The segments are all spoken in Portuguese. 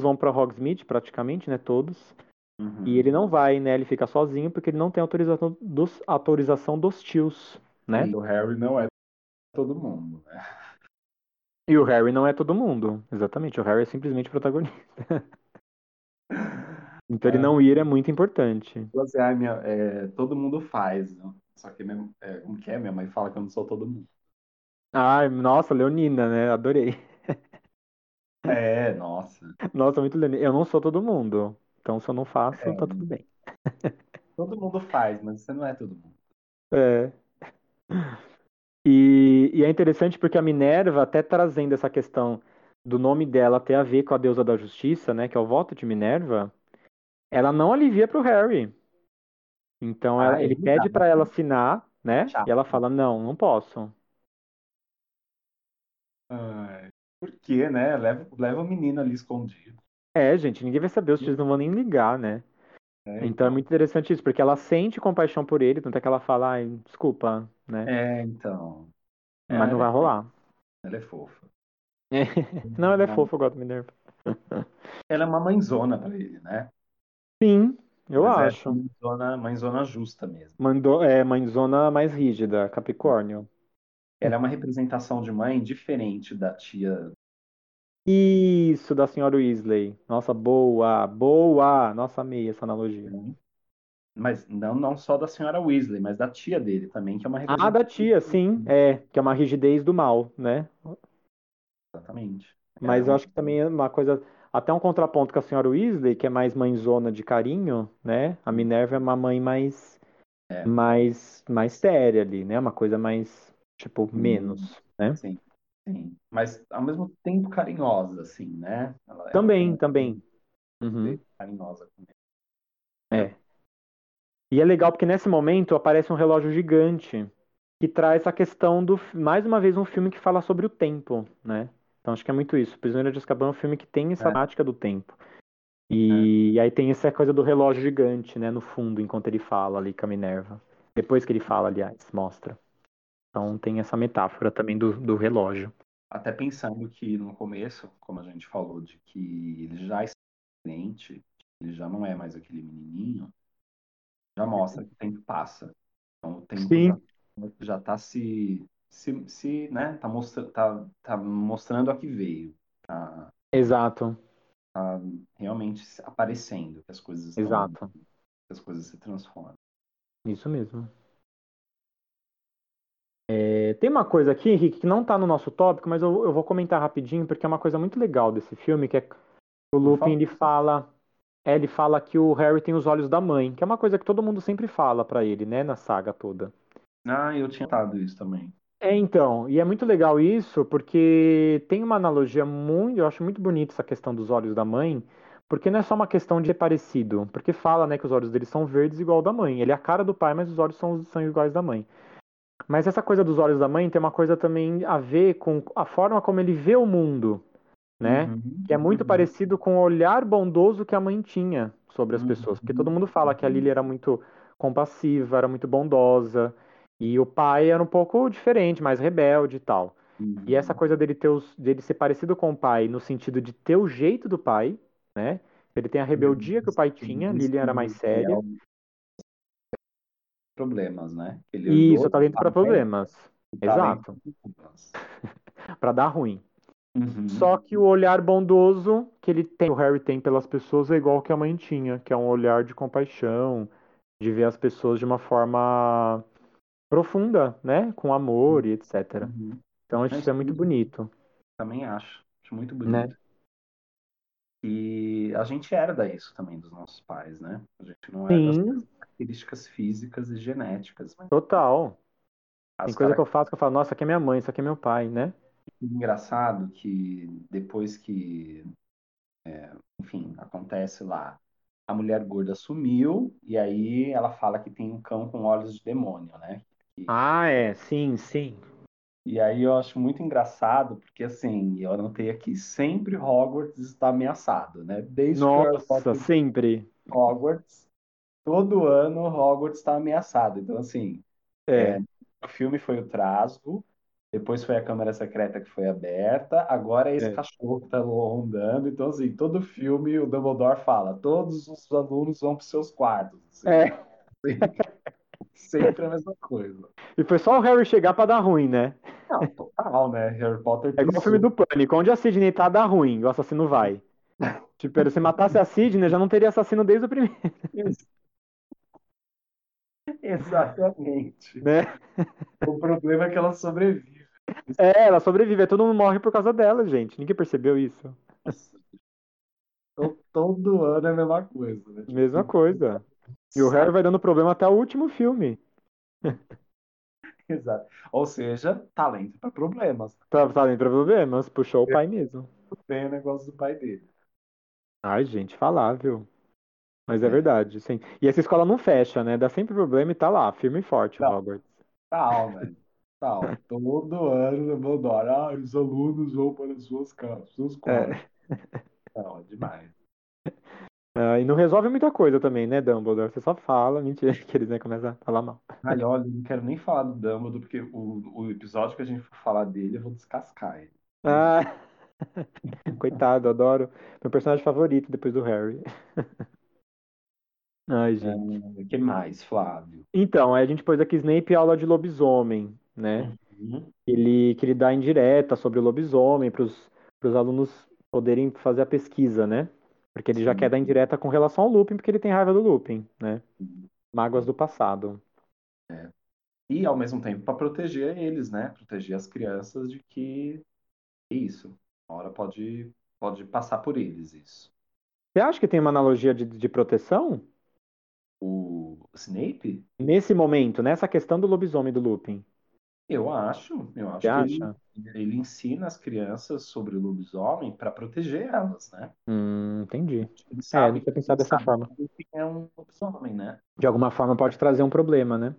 vão para Hogsmeade praticamente, né, todos. Uhum. E ele não vai, né, ele fica sozinho porque ele não tem autorização dos, autorização dos tios, né? E o Harry não é todo mundo, né? E o Harry não é todo mundo, exatamente. O Harry é simplesmente protagonista. então é. ele não ir é muito importante. Você, ah, minha, é, todo mundo faz, né? Só que, minha, é, como que é? Minha mãe fala que eu não sou todo mundo. Ai, nossa, Leonina, né? Adorei. É, nossa. Nossa, muito Leonina. Eu não sou todo mundo. Então, se eu não faço, é. tá tudo bem. Todo mundo faz, mas você não é todo mundo. É. E, e, é interessante porque a Minerva, até trazendo essa questão do nome dela ter a ver com a deusa da justiça, né? Que é o voto de Minerva, ela não alivia pro Harry. Então ah, ela, é ele pede para ela assinar, né? Chato. E ela fala: não, não posso. Ai, por quê, né? Leva, leva o menino ali escondido. É, gente, ninguém vai saber, os tios não vão nem ligar, né? É, então, então, é muito interessante isso, porque ela sente compaixão por ele, tanto é que ela fala, ai, desculpa, né? É, então. Mas é, não vai rolar. Ela é fofa. É. Não, ela é fofa, eu gosto Minerva. Ela é uma mãezona pra ele, né? Sim, eu Mas é acho. É mãezona, mãezona justa mesmo. Mandou, é, mãezona mais rígida, Capricórnio. Ela é uma representação de mãe diferente da tia. Isso, da senhora Weasley. Nossa, boa, boa. Nossa, amei essa analogia. Mas não, não só da senhora Weasley, mas da tia dele também, que é uma Ah, da tia, sim. É, que é uma rigidez do mal, né? Exatamente. Mas é eu acho que também é uma coisa até um contraponto com a senhora Weasley, que é mais mãezona de carinho, né? A Minerva é uma mãe mais é. mais mais séria ali, né? Uma coisa mais tipo menos, né? Sim. Sim. Mas ao mesmo tempo carinhosa assim, né? Ela é também, é também. Uhum. Carinhosa É. E é legal porque nesse momento aparece um relógio gigante que traz a questão do mais uma vez um filme que fala sobre o tempo, né? Então acho que é muito isso. Prisioneiro de Azkaban é um filme que tem essa é. do tempo. E, é. aí tem essa coisa do relógio gigante, né, no fundo, enquanto ele fala ali com a Minerva. Depois que ele fala, aliás, mostra. Então tem essa metáfora também do, do relógio. Até pensando que no começo, como a gente falou, de que ele já é experiente, ele já não é mais aquele menininho, já mostra que o tempo passa. Então o tempo Sim. já está se se, se né, tá, mostra, tá, tá mostrando a que veio. Tá, Exato. Tá realmente aparecendo que as coisas Exato. as coisas se transformam. Isso mesmo. É, tem uma coisa aqui, Henrique, que não está no nosso tópico, mas eu, eu, vou comentar rapidinho, porque é uma coisa muito legal desse filme, que é o Lupin, ele fala, é, ele fala que o Harry tem os olhos da mãe, que é uma coisa que todo mundo sempre fala para ele, né, na saga toda. Ah, eu tinha notado isso também. É, então, e é muito legal isso, porque tem uma analogia muito, eu acho muito bonita essa questão dos olhos da mãe, porque não é só uma questão de parecido, porque fala, né, que os olhos dele são verdes igual da mãe. Ele é a cara do pai, mas os olhos são, são iguais da mãe. Mas essa coisa dos olhos da mãe tem uma coisa também a ver com a forma como ele vê o mundo, né? Uhum, que é muito uhum. parecido com o olhar bondoso que a mãe tinha sobre as uhum, pessoas. Porque todo mundo fala que a Lily era muito compassiva, era muito bondosa, e o pai era um pouco diferente, mais rebelde e tal. Uhum. E essa coisa dele, ter os, dele ser parecido com o pai, no sentido de ter o jeito do pai, né? Ele tem a rebeldia que o pai tinha, Lilian era mais séria. Problemas, né? Ele Isso, talento para problemas. Exato. para dar ruim. Uhum. Só que o olhar bondoso que ele tem, o Harry tem pelas pessoas é igual que a mãe tinha, que é um olhar de compaixão, de ver as pessoas de uma forma profunda, né? Com amor e etc. Uhum. Então acho isso é muito bonito, também acho. Acho muito né? bonito. E a gente herda isso também dos nossos pais, né? A gente não herda Sim, características físicas e genéticas, total. Tem as coisa que eu faço que eu falo, nossa, isso aqui é minha mãe, isso aqui é meu pai, né? Engraçado que depois que, enfim, acontece lá, a mulher gorda sumiu e aí ela fala que tem um cão com olhos de demônio, né? E, Ah, é, sim, sim. e aí eu acho muito engraçado porque assim, eu anotei aqui, sempre Hogwarts está ameaçado, né? Desde que Nossa, Potter sempre. Hogwarts, todo ano Hogwarts está ameaçado. Então, assim, É, o filme foi o Trasgo, depois foi a Câmara Secreta que foi aberta, agora é esse é. cachorro que está rondando. Então, assim, todo filme o Dumbledore fala, todos os alunos vão para seus quartos. assim. É. Sempre a mesma coisa. E foi só o Harry chegar pra dar ruim, né? Não, total, né? Harry Potter É igual o filme do Pânico, onde a Sidney tá, dá ruim, o assassino vai. Tipo, se matasse a Sidney, já não teria assassino desde o primeiro, Exatamente. né? O problema é que ela sobrevive. É, ela sobrevive, todo mundo morre por causa dela, gente. Ninguém percebeu isso. To- todo ano é a mesma coisa, né? Tipo, Mesma coisa. E o Harry vai dando problema até o último filme. Exato. Ou seja, talento para problemas. Tá, tá dentro de problemas, puxou o pai mesmo. Tem o negócio do pai dele. Ai, gente, falável. Mas é É. verdade, sim. E essa escola não fecha, né? Dá sempre problema e tá lá, firme e forte o Não. Hogwarts. Tal, velho. Tal. Todo ano eu vou dar. Ah, os alunos vão para as suas casas, seus quartos. Não, é demais. Ah, e não resolve muita coisa também, né, Dumbledore? Você só fala, mentira, que eles né, começam a falar mal. Ai, olha, não quero nem falar do Dumbledore, porque o, o episódio que a gente for falar dele, eu vou descascar ele. Ah, coitado, adoro. Meu personagem favorito depois do Harry. Ai, gente. O que mais, Flávio? Então, aí a gente pôs aqui Snape aula de lobisomem, né? Uhum. Ele, que ele dá indireta sobre o lobisomem para os alunos poderem fazer a pesquisa, né? Porque ele já Sim. quer dar indireta com relação ao Lupin, porque ele tem raiva do Lupin, né? Mágoas do passado. E ao mesmo tempo para proteger eles, né? Proteger as crianças de que é isso. Uma hora pode, pode passar por eles isso. Você acha que tem uma analogia de, de proteção? O Snape? Nesse momento, nessa questão do lobisomem do Lupin. Eu acho, eu acho Você que ele, acha? ele ensina as crianças sobre o lobisomem para proteger elas, né? Hum, entendi. Ele É, sabe, não tinha pensado ele dessa forma. que o é um lobisomem, né? De alguma forma pode trazer um problema, né?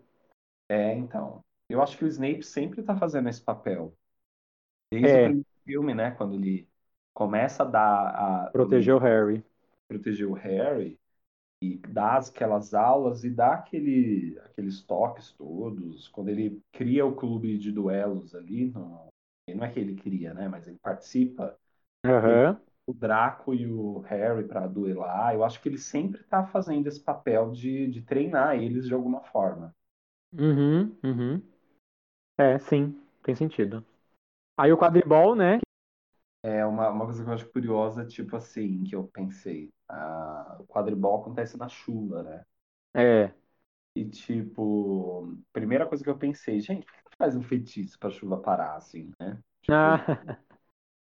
É, então. Eu acho que o Snape sempre está fazendo esse papel. Desde o É, primeiro filme, né? Quando ele começa a dar a, proteger o Harry. proteger o Harry e dá aquelas aulas e dá aquele, aqueles toques todos. Quando ele cria o clube de duelos ali, no, não é que ele cria, né? Mas ele participa. Aham. O Draco e o Harry para duelar. Eu acho que ele sempre está fazendo esse papel de, de treinar eles de alguma forma. Uhum, uhum. É, sim, tem sentido. Aí o quadribol, né? É uma, uma coisa que eu acho curiosa, tipo assim, que eu pensei. ah, o quadribol acontece na chuva, né? É. E tipo, primeira coisa que eu pensei, gente, por que não faz um feitiço pra chuva parar assim, né? Tipo, Ah,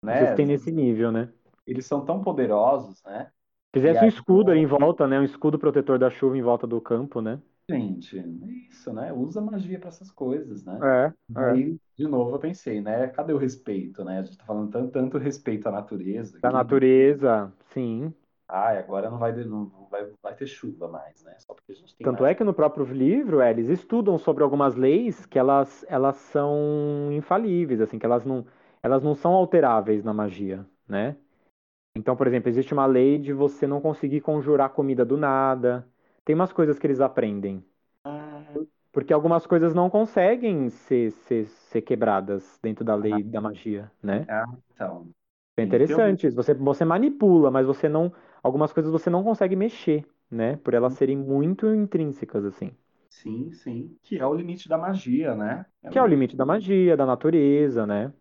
né? vocês têm nesse nível, né? Eles são tão poderosos, né? Fizesse um aí, escudo ali em volta, né? Um escudo protetor da chuva em volta do campo, né? Gente, é isso, né? Usa magia pra essas coisas, né? É, é. Aí, de novo, eu pensei, né? Cadê o respeito, né? A gente tá falando tanto, tanto respeito à natureza Da aqui. natureza, sim. Ai, agora não vai, não vai, vai ter chuva mais, né? Só porque a gente tem Tanto magia. é que no próprio livro, é, eles estudam sobre algumas leis que elas, elas são infalíveis, assim, que elas não, elas não são alteráveis na magia, né? Então, por exemplo, existe uma lei de você não conseguir conjurar comida do nada. Tem umas coisas que eles aprendem. Ah, Porque algumas coisas não conseguem ser, ser, ser quebradas dentro da lei da magia, né? ah, então. É interessante isso. Você, você manipula, mas você não. Algumas coisas você não consegue mexer, né? Por elas serem muito intrínsecas, assim. Sim, sim. Que é o limite da magia, né? É Que é o limite da magia, da natureza, né?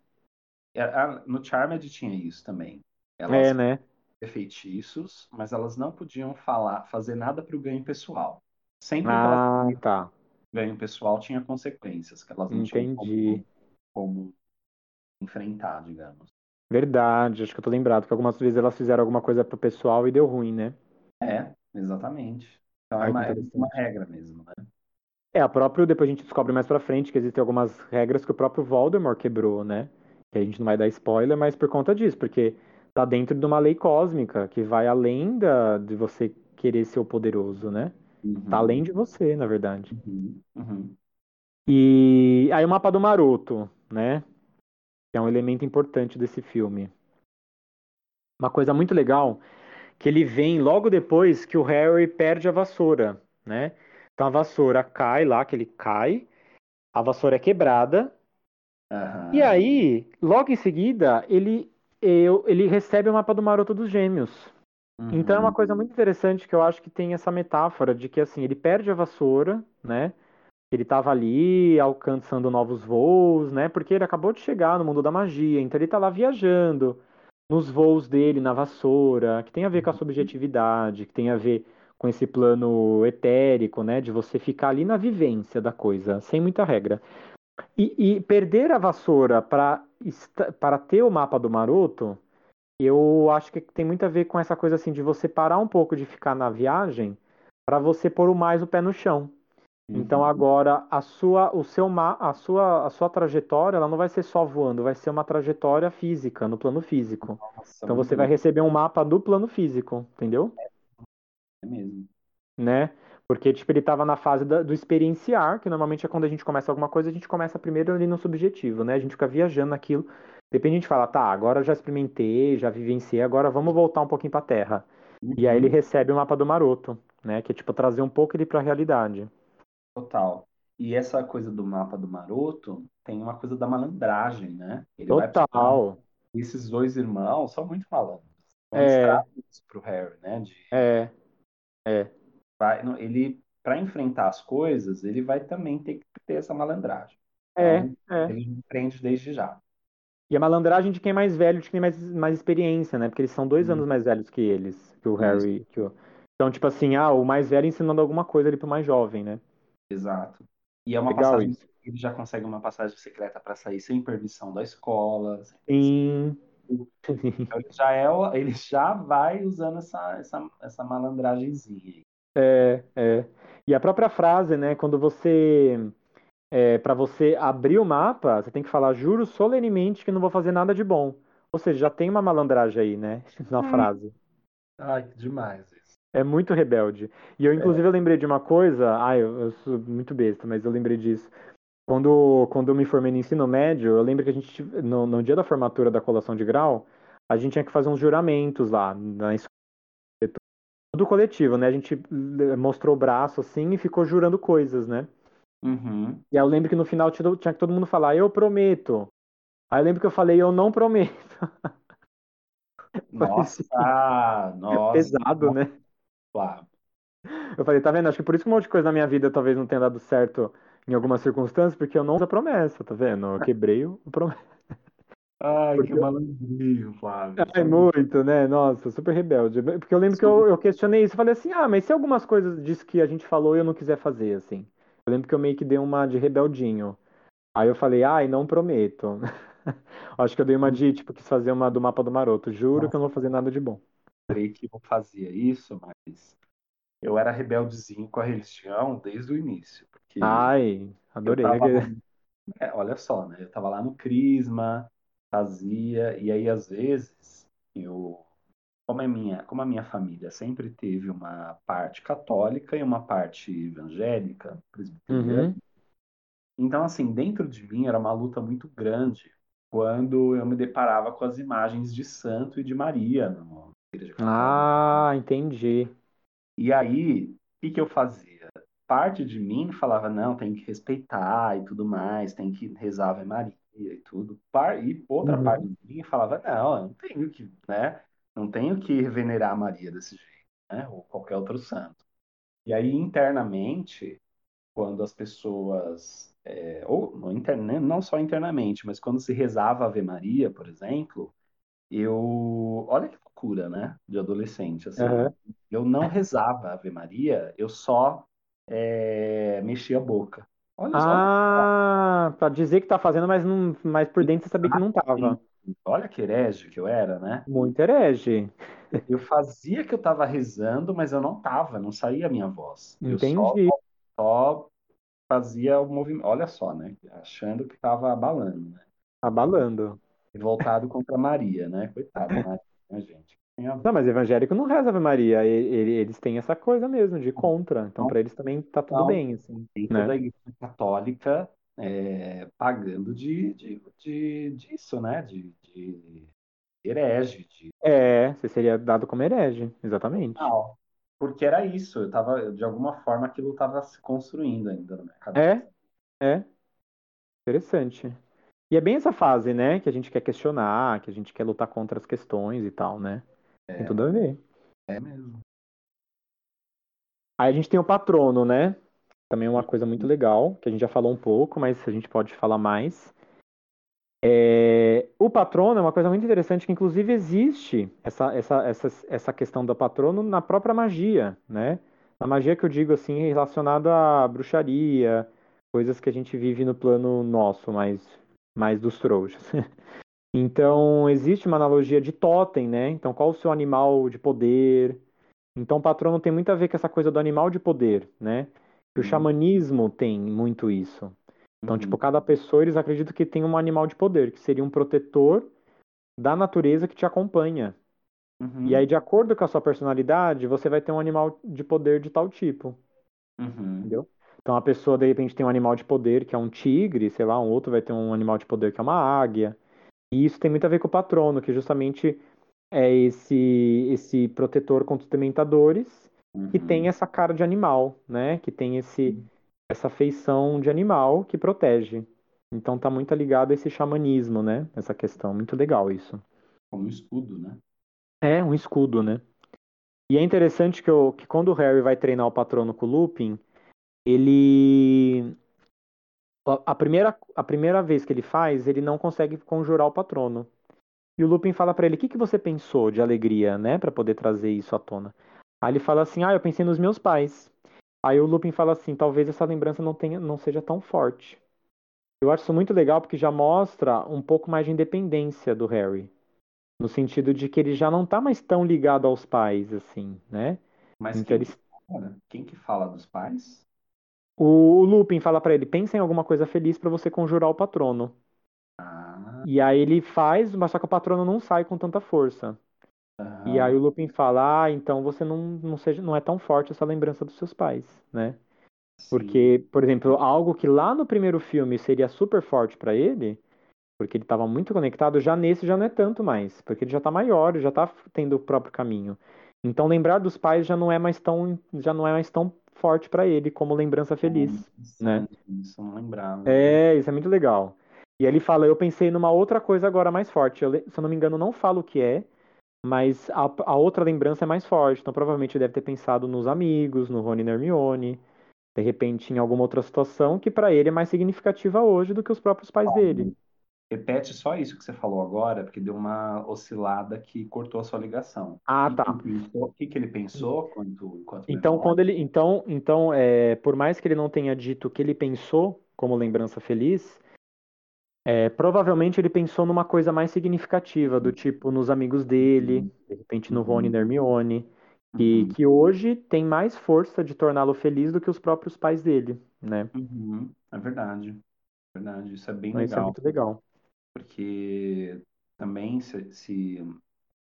É, no Charmed tinha isso também. É, Elas né? Feitiços, mas elas não podiam falar, fazer nada para o ganho pessoal. Sempre que Ah, faziam tá. ganho pessoal tinha consequências que elas não Entendi. tinham como, como enfrentar, digamos. Verdade, acho que eu tô lembrado que algumas vezes elas fizeram alguma coisa pro pessoal e deu ruim, né? É, exatamente. Então é que uma, é uma regra mesmo, né? É, a própria, depois a gente descobre mais pra frente que existem algumas regras que o próprio Voldemort quebrou, né? Que a gente não vai dar spoiler, mas por conta disso, porque tá dentro de uma lei cósmica que vai além da, de você querer ser o poderoso, né? Tá Uhum, além de você, na verdade. uhum, uhum. E aí o mapa do Maroto, né? Que é um elemento importante desse filme. Uma coisa muito legal que ele vem logo depois que o Harry perde a vassoura, né? Então a vassoura cai lá, que ele cai, a vassoura é quebrada, e aí, logo em seguida, ele, eu- ele recebe o mapa do Maroto dos Gêmeos. Então é uma Uhum, coisa muito interessante que eu acho que tem essa metáfora de que assim, ele perde a vassoura, né? Ele estava ali alcançando novos voos, né? Porque ele acabou de chegar no mundo da magia, então ele tá lá viajando nos voos dele na vassoura, que tem a ver com a subjetividade, que tem a ver com esse plano etérico, né? De você ficar ali na vivência da coisa, sem muita regra. E, e perder a vassoura para para ter o mapa do Maroto, eu acho que tem muito a ver com essa coisa assim de você parar um pouco de ficar na viagem para você pôr o mais o pé no chão. Então uhum. agora a sua, o seu, a sua, a sua trajetória, ela não vai ser só voando, vai ser uma trajetória física, no plano físico. Nossa, Então você vai receber um mapa do plano físico, entendeu? É mesmo. Né? Porque tipo ele estava na fase da- do experienciar, que normalmente é quando a gente começa alguma coisa, a gente começa primeiro ali no subjetivo, né? A gente fica viajando naquilo. Depende, a gente fala, tá, agora eu já experimentei, já vivenciei, agora vamos voltar um pouquinho para a Terra. E aí ele Uhum, recebe o mapa do Maroto, né? Que é tipo trazer um pouco ele para a realidade. total. E essa coisa do mapa do Maroto tem uma coisa da malandragem, né? Ele. Total. Esses dois irmãos são muito malandros. Então eles É, pro Harry, né? De, é. Vai, não, ele, para enfrentar as coisas, ele vai também ter que ter essa malandragem. É, Então, é. ele aprende desde já. E a malandragem de quem é mais velho, de quem tem mais, mais experiência, né? Porque eles são dois anos mais velhos que eles, que o Harry. Que o... Então, tipo assim, ah, o mais velho ensinando alguma coisa ali pro mais jovem, né? exato. E é uma Legal passagem, isso. ele já consegue uma passagem secreta para sair sem permissão da escola, permissão Sim. Então, ele já é, ele já vai usando essa, essa, essa malandragenzinha aí. É, é. E a própria frase, né? Quando você. É, para você abrir o mapa, você tem que falar, juro solenemente que não vou fazer nada de bom. Ou seja, já tem uma malandragem aí, né? Na Hum. frase. Ai, que demais isso. É muito rebelde. E eu, É. inclusive, eu lembrei de uma coisa. Ai, eu, eu sou muito besta, mas eu lembrei disso. Quando, quando eu me formei no ensino médio, eu lembro que a gente, no, no dia da formatura da colação de grau, a gente tinha que fazer uns juramentos lá na tudo coletivo, né? A gente eh, mostrou o braço assim e ficou jurando coisas, né? Uhum. E aí eu lembro que no final tinha, que todo mundo falar, eu prometo. Aí eu lembro que eu falei, eu não prometo. Nossa, nossa, Pesado, né? Flávio. Eu falei, tá vendo? Acho que por isso que um monte de coisa na minha vida talvez não tenha dado certo em algumas circunstâncias, porque eu não fiz a promessa, tá vendo? Eu quebrei o promessa. Ai, que Porque malandrinho, Flávio. É é muito... né? Nossa, super rebelde. Porque eu lembro que eu, eu questionei isso e falei assim: ah, mas se algumas coisas disso que a gente falou eu não quiser fazer, assim. Eu lembro que eu meio que dei uma de rebeldinho. Aí eu falei, ai, não prometo. Acho que eu dei uma de, tipo, quis fazer uma do mapa do Maroto. Juro que eu não vou fazer nada de bom. creio que eu fazia isso, mas eu era rebeldezinho com a religião desde o início, porque Ai, eu adorei. tava é, olha só, né? Eu tava lá no Crisma, fazia, e aí às vezes eu, como é minha, como a minha família sempre teve uma parte católica e uma parte evangélica, presbiteriana, Uhum. então assim, dentro de mim era uma luta muito grande quando eu me deparava com as imagens de santo e de Maria na igreja católica. Ah, entendi. E aí, o que que eu fazia? Parte de mim falava, não, tem que respeitar e tudo mais, tem que rezar Ave Maria e tudo. Par- E outra parte Uhum. de mim falava, não, eu não tenho que, né? Não tenho que venerar a Maria desse jeito, né? Ou qualquer outro santo. E aí, internamente, quando as pessoas, é, ou não, interna- não só internamente, mas quando se rezava Ave Maria, por exemplo, eu, olha que loucura, né? De adolescente, assim. Aham. Eu não rezava Ave Maria, eu só é, mexia a boca. Olha só. Ah, pra dizer que tá fazendo, mas, não, mas por dentro você sabia que não tava. Olha que herege que eu era, né? Muito herege. Eu fazia que eu tava rezando, mas eu não tava, não saía a minha voz. Eu só, Entendi. só fazia o movimento. Olha só, né? Achando que tava abalando, né? Abalando. Voltado contra Maria, né? Coitada, Maria, né, gente? Não, mas evangélico não reza Ave Maria. Eles têm essa coisa mesmo de contra. Então, pra eles também tá tudo Não. bem, assim. Tem né? toda a igreja católica é, pagando de, de, de- disso, né? De, de herege, de É, você seria dado como herege, exatamente. Não, porque era isso, eu tava, de alguma forma aquilo estava se construindo ainda na minha cabeça. É, é. Interessante. E é bem essa fase, né, que a gente quer questionar, que a gente quer lutar contra as questões e tal, né? Tem tudo a ver. É mesmo. Aí a gente tem o patrono, né? Também é uma coisa muito legal, que a gente já falou um pouco, mas a gente pode falar mais. É, O patrono é uma coisa muito interessante, que inclusive existe essa, essa, essa, essa questão do patrono na própria magia, né? Na magia que eu digo assim, relacionada à bruxaria, coisas que a gente vive no plano nosso, mais, mais dos trouxas. Então, existe uma analogia de totem, né? Então, qual o seu animal de poder? Então, o patrono tem muito a ver com essa coisa do animal de poder, né? Que o Uhum. xamanismo tem muito isso. Então, Uhum. tipo, cada pessoa, eles acreditam que tem um animal de poder, que seria um protetor da natureza que te acompanha. Uhum. E aí, de acordo com a sua personalidade, você vai ter um animal de poder de tal tipo, Uhum. entendeu? Então, a pessoa, de repente, tem um animal de poder que é um tigre, sei lá, um outro vai ter um animal de poder que é uma águia. E isso tem muito a ver com o patrono, que justamente é esse, esse protetor contra os dementadores, que Uhum. tem essa cara de animal, né? Que tem esse, essa feição de animal que protege. Então tá muito ligado a esse xamanismo, né? Essa questão. Muito legal isso. Como um escudo, né? É um escudo, né? E é interessante que, o- que quando o Harry vai treinar o patrono com o Lupin, ele. A primeira, a primeira vez que ele faz, ele não consegue conjurar o patrono. E o Lupin fala pra ele: O que, que você pensou de alegria, né? Pra poder trazer isso à tona. Aí ele fala assim: Ah, eu pensei nos meus pais. Aí o Lupin fala assim: Talvez essa lembrança não, tenha, não seja tão forte. Eu acho isso muito legal porque já mostra um pouco mais de independência do Harry. No sentido de que ele já não tá mais tão ligado aos pais, assim, né? Mas Então quem ele- que fala dos pais? O, Lupin fala pra ele: Pensa em alguma coisa feliz pra você conjurar o patrono. Ah, E aí ele faz, mas só que o patrono não sai com tanta força. E aham. aí o Lupin fala, ah, então você não, não, seja, não é tão forte essa lembrança dos seus pais, né? Sim. Porque, por exemplo, algo que lá no primeiro filme seria super forte pra ele, porque ele estava muito conectado, já nesse já não é tanto mais, porque ele já tá maior, já tá tendo o próprio caminho. Então lembrar dos pais já não é mais tão, já não é mais tão forte pra ele como lembrança feliz. né? Isso não lembrava. É, isso é muito legal. E ele fala, eu pensei numa outra coisa agora mais forte. Eu se eu não me engano, não falo o que é, mas a, a outra lembrança é mais forte. Então provavelmente ele deve ter pensado nos amigos, no Rony e Hermione, de repente em alguma outra situação que pra ele é mais significativa hoje do que os próprios pais dele. Repete só isso que você falou agora, porque deu uma oscilada que cortou a sua ligação. Ah, tá. O que que ele pensou quanto, Então, memória? quando ele, então, então, é, por mais que ele não tenha dito o que ele pensou como lembrança feliz, é, provavelmente ele pensou numa coisa mais significativa, do tipo nos amigos dele, de repente no Rony e na Hermione, e Uhum. que hoje tem mais força de torná-lo feliz do que os próprios pais dele, né? Uhum. É verdade. Verdade. Isso é bem Então, isso é legal. muito legal. Porque também se, se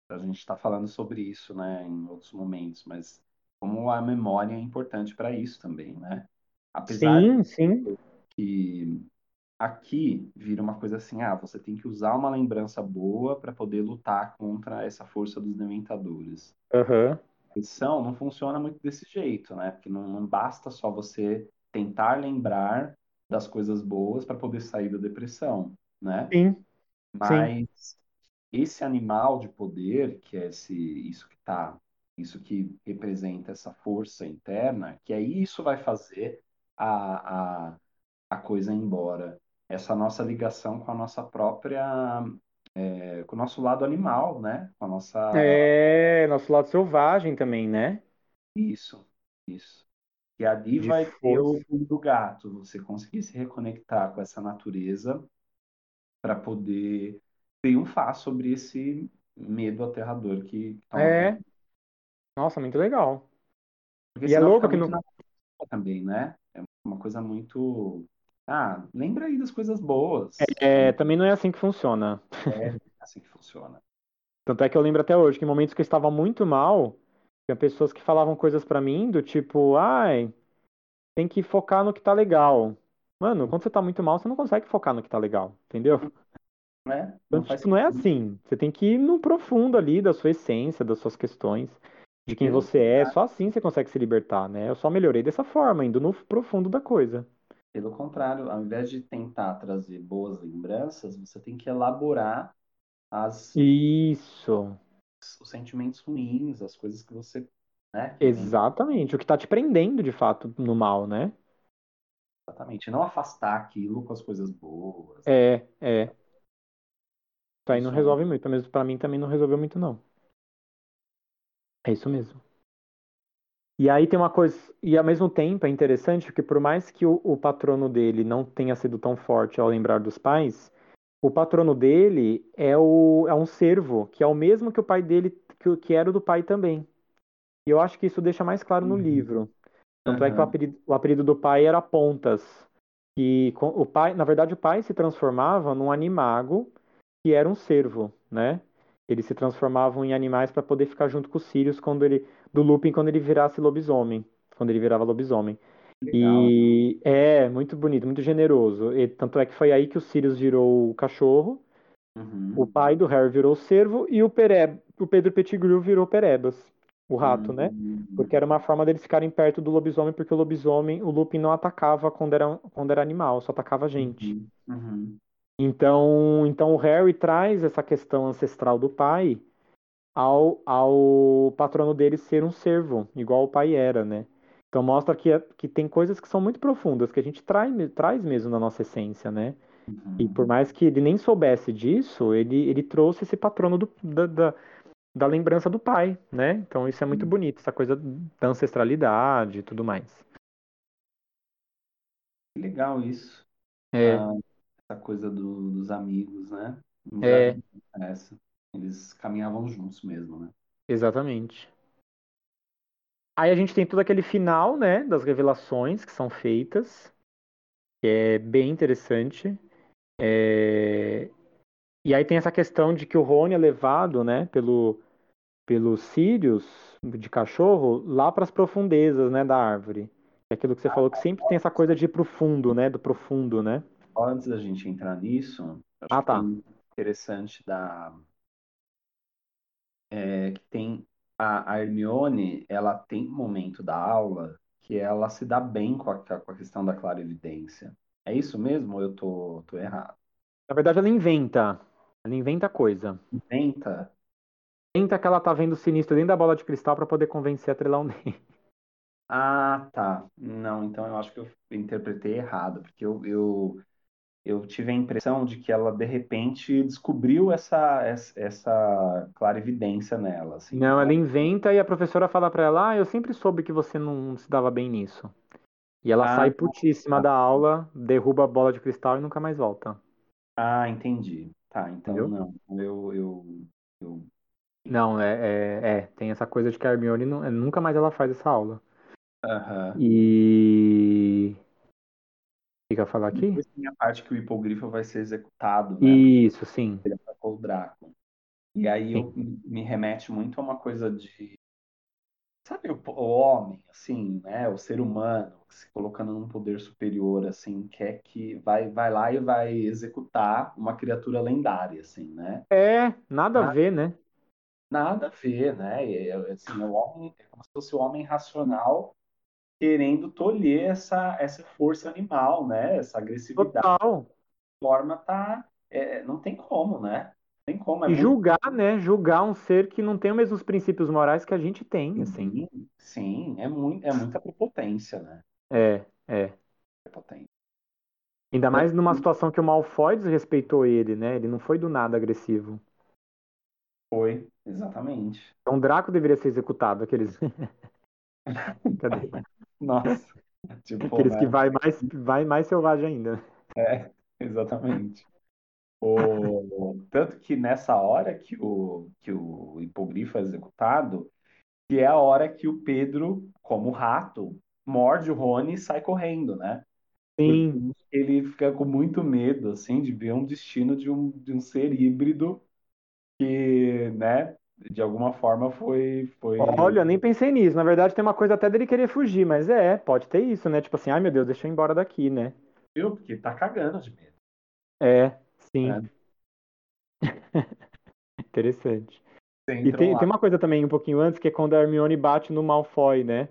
a gente está falando sobre isso, né, em outros momentos, mas como a memória é importante para isso também, né? Apesar Sim, sim. que aqui vira uma coisa assim, ah, você tem que usar uma lembrança boa para poder lutar contra essa força dos dementadores. Aham. A não funciona muito desse jeito, né? Porque não, não basta só você tentar lembrar das coisas boas para poder sair da depressão, né? Sim, sim. Mas esse animal de poder, que é esse, isso que tá, isso que representa essa força interna, que aí isso vai fazer a, a, a coisa ir embora. Essa nossa ligação com a nossa própria, é, com o nosso lado animal, né? Com a nossa. É, nosso lado selvagem também, né? Isso, isso. E ali de vai ter o força. pulo do gato, você conseguir se reconectar com essa natureza para poder triunfar sobre esse medo aterrador que uma É, nossa, muito legal. Porque E é louco que na também, né? É uma coisa muito. Ah, lembra aí das coisas boas. É, também não é assim que funciona. É assim que funciona. Tanto é que eu lembro até hoje que em momentos que eu estava muito mal, tinha pessoas que falavam coisas pra mim do tipo, ai, tem que focar no que tá legal. Mano, quando você tá muito mal, você não consegue focar no que tá legal, entendeu? Então, Não faz tipo, não é assim. Você tem que ir no profundo ali da sua essência, das suas questões, de quem você é. Só assim você consegue se libertar, né? Eu só melhorei dessa forma, indo no profundo da coisa. pelo contrário, ao invés de tentar trazer boas lembranças, você tem que elaborar as, Isso, os sentimentos ruins, as coisas que você, né, que exatamente. O que tá te prendendo, de fato, no mal, né? Exatamente. Não afastar aquilo com as coisas boas. É, é. Isso aí não resolve muito, mesmo pra mim também não resolveu muito, não. É isso mesmo. E aí tem uma coisa, e ao mesmo tempo é interessante que por mais que o, o patrono dele não tenha sido tão forte ao lembrar dos pais, o patrono dele é, o, é um servo, que é o mesmo que o pai dele, que, que era o do pai também. E eu acho que isso deixa mais claro no Uhum. livro. Tanto é que o apelido, o apelido do pai era Pontas. E o pai, na verdade, o pai se transformava num animago que era um cervo, né? Eles se transformavam em animais para poder ficar junto com os Sirius quando ele, do Lupin quando ele virasse lobisomem, quando ele virava lobisomem. Legal. E é muito bonito, muito generoso. E tanto é que foi aí que o Sirius virou o cachorro, o Uhum. pai do Harry virou o cervo e o, o Pedro Pettigrew virou Perebas, o rato, né? Uhum. Porque era uma forma deles ficarem perto do lobisomem, porque o lobisomem, o Lupin não atacava quando era, quando era animal, só atacava gente. Uhum. Uhum. Então, então o Harry traz essa questão ancestral do pai ao, ao patrono dele ser um servo, igual o pai era, né? Então mostra que, que tem coisas que são muito profundas, que a gente traz, traz mesmo na nossa essência, né? E por Uhum. mais que ele nem soubesse disso, ele, ele trouxe esse patrono do, da, da, da lembrança do pai, né? Então isso é muito bonito, essa coisa da ancestralidade e tudo mais. Que legal isso. É, Ah, essa coisa do- dos amigos, né? É, é essa. Eles caminhavam juntos mesmo, né? exatamente. Aí a gente tem todo aquele final, né, das revelações que são feitas, que é bem interessante. É, E aí tem essa questão de que o Rony é levado, né, pelo, pelo Sirius de cachorro lá para as profundezas, né, da árvore. É aquilo que você falou que sempre tem essa coisa de ir pro fundo, né, do profundo, né? Antes da gente entrar nisso, acho Ah, que tá. interessante da é, que tem a, a Hermione, ela tem um momento da aula que ela se dá bem com a, com a questão da clarividência. É isso mesmo ou eu tô, tô errado? Na verdade, ela inventa. Ela inventa coisa. Tenta. Que ela tá vendo o sinistro dentro da bola de cristal para poder convencer a um dente. Ah, tá. Não, então eu acho que eu interpretei errado, porque eu, eu, eu tive a impressão de que ela, de repente, descobriu essa, essa, essa clarividência nela, assim. Não, ela inventa e a professora fala pra ela: Ah, eu sempre soube que você não se dava bem nisso. E ela Ah, sai putíssima da aula, derruba a bola de cristal e nunca mais volta. ah, entendi. Tá, então Entendeu? não. Eu, eu, eu... Não, é, é, é, tem essa coisa de que a Hermione não- nunca mais ela faz essa aula. Aham. E. O que que eu ia falar aqui? Depois tem a parte que o hipogrifo vai ser executado, né? Isso, sim. Ele atacou o Draco. E aí eu, me remete muito a uma coisa de Sabe o, o homem, assim, né? O ser humano se colocando num poder superior, assim, quer que vai, vai lá e vai executar uma criatura lendária, assim, né? É, nada a Ah, ver, né? Nada a ver, né? É, é, assim, é o homem, é como se fosse o homem racional querendo tolher essa, essa força animal, né? Essa agressividade, Total. forma tá, é, não tem como, né? Não tem como, é E muito julgar, né? Julgar um ser que não tem os mesmos princípios morais que a gente tem, assim. sim, sim, é muito, é muita prepotência, né? É, é. Prepotência. Ainda mais numa situação que o Malfoy desrespeitou ele, né? Ele não foi do nada agressivo. Foi, exatamente. Então o Draco deveria ser executado, aqueles. Cadê? Nossa. Tipo, Aqueles que né? vai mais, vai mais selvagem ainda. É, exatamente. O, tanto que nessa hora que o, que o hipogrifo é executado, que é a hora que o Pedro, como rato, morde o Rony e sai correndo, né? Porque Sim. ele fica com muito medo, assim, de ver um destino de um, de um ser híbrido que, né, de alguma forma foi, foi, Olha, eu nem pensei nisso. Na verdade, tem uma coisa até dele querer fugir, mas é, pode ter isso, né? Tipo assim, ai meu Deus, deixa eu ir embora daqui, né? viu? Porque tá cagando de medo, É, sim, né? interessante. E tem, lá. tem uma coisa também um pouquinho antes, que é quando a Hermione bate no Malfoy, né?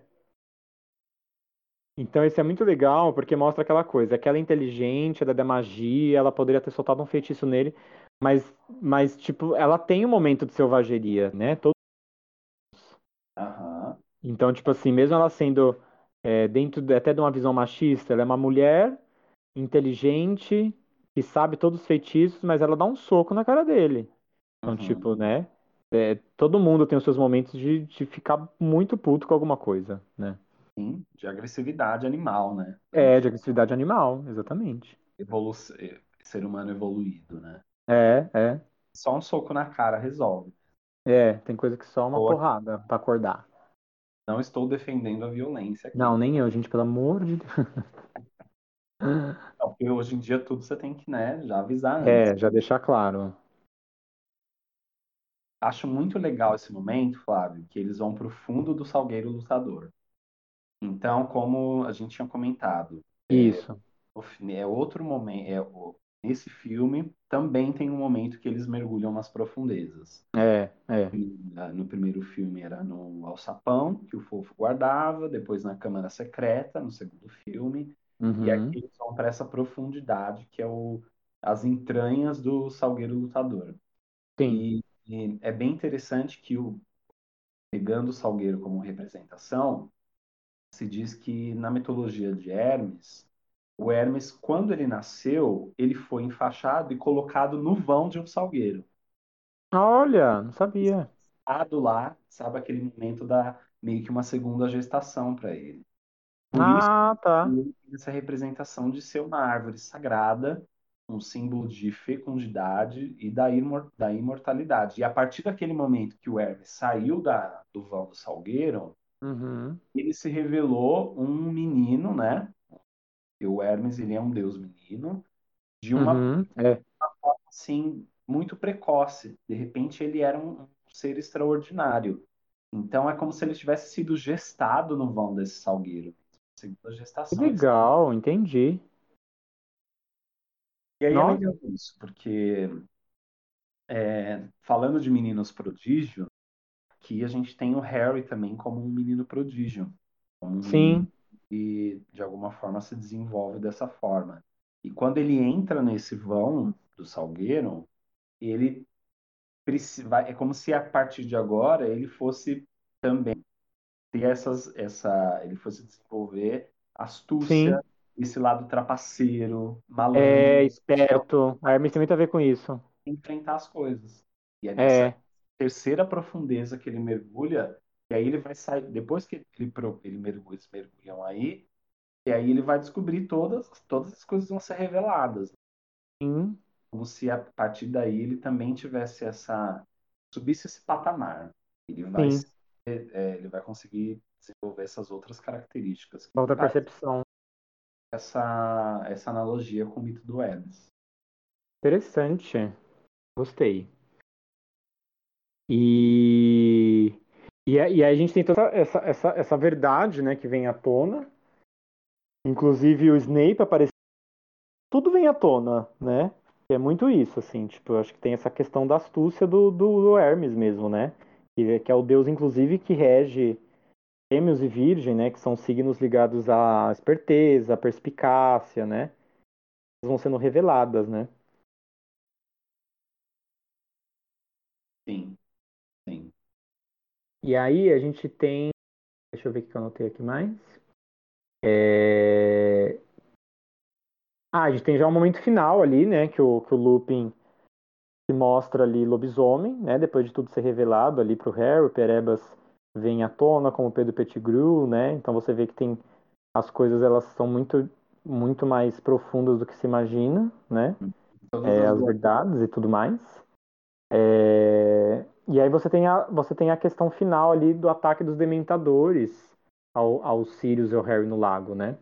Então isso é muito legal, porque mostra aquela coisa, que ela é inteligente, ela é da magia, ela poderia ter soltado um feitiço nele, mas, mas tipo, ela tem um momento de selvageria, né? Todo- Aham, Então, tipo assim, mesmo ela sendo é, dentro de- até de uma visão machista, ela é uma mulher inteligente, que sabe todos os feitiços, mas ela dá um soco na cara dele. Então, uhum. tipo, né? é, todo mundo tem os seus momentos de, de ficar muito puto com alguma coisa, né? Sim, de agressividade animal, né? É, de agressividade animal, exatamente. Evolu ser humano evoluído, né? É, é. Só um soco na cara resolve. É, tem coisa que só uma aqui, porrada pra acordar. não estou defendendo a violência Não, aqui. nem eu, gente, pelo amor de Deus. Não, porque hoje em dia tudo você tem que, né, já avisar antes. É, já deixar claro. Acho muito legal esse momento, Flávio, que eles vão para o fundo do Salgueiro Lutador. Então, como a gente tinha comentado, Isso. o fi- é outro momento, é, nesse filme também tem um momento que eles mergulham nas profundezas. É, é. No no primeiro filme era no alçapão, que o Fofo guardava, depois na Câmara Secreta, no segundo filme, e aqui Uhum. eles vão para essa profundidade, que é o, as entranhas do Salgueiro Lutador. Sim. E, e é bem interessante que, o, pegando o Salgueiro como representação, se diz que na mitologia de Hermes, o Hermes, quando ele nasceu, ele foi enfaixado e colocado no vão de um salgueiro. Olha, não sabia. Estado lá, sabe, aquele momento da meio que uma segunda gestação para ele. Por Ah, tá. essa representação de ser uma árvore sagrada, um símbolo de fecundidade e da, imor da imortalidade. E a partir daquele momento que o Hermes saiu da, do vão do Salgueiro, Uhum. ele se revelou um menino, né? E o Hermes, ele é um deus menino, de uma Uhum. É. assim muito precoce. De repente, ele era um, um ser extraordinário. Então, é como se ele tivesse sido gestado no vão desse salgueiro. Segunda gestação. legal, entendi. E aí é Nossa, legal isso, porque é, falando de meninos prodígio, aqui a gente tem o Harry também como um menino prodígio, um sim, que de alguma forma se desenvolve dessa forma. E quando ele entra nesse vão do Salgueiro, ele é como se a partir de agora ele fosse também ter essas, essa, ele fosse desenvolver sim. astúcia, esse lado trapaceiro, malandro, É é esperto. A Hermes tem muito a ver com isso. enfrentar as coisas. E é nessa É, terceira profundeza que ele mergulha, e aí ele vai sair, depois que ele, ele mergulha, eles mergulham aí, e aí ele vai descobrir todas, todas as coisas vão ser reveladas. sim, Como se a partir daí ele também tivesse essa, subisse esse patamar. Ele vai, ser- é, ele vai conseguir desenvolver essas outras características Outra percepção. essa, essa analogia com o mito do Hermes. Interessante. Gostei. E, e, a- e aí a gente tem toda essa, essa, essa verdade, né, que vem à tona. Inclusive o Snape aparece. Tudo vem à tona, né? É muito isso, assim, tipo, eu acho que tem essa questão da astúcia do, do, do Hermes mesmo, né? Que, que é o deus, inclusive, que rege Gêmeos e Virgem, né? Que são signos ligados à esperteza, à perspicácia, né? Vão sendo reveladas, né? Sim. E aí a gente tem. Deixa eu ver o que eu anotei aqui mais. É... Ah, a gente tem já um momento final ali, né? Que o, que o Lupin se mostra ali lobisomem, né? Depois de tudo ser revelado ali pro Harry, o Perebas vêm à tona, como Pedro Pettigrew, né? Então você vê que tem as coisas elas são muito muito mais profundas do que se imagina, né? É, as verdades e tudo mais. É... E aí você tem, a, você tem a questão final ali do ataque dos dementadores ao, ao Sirius e ao Harry no lago, né?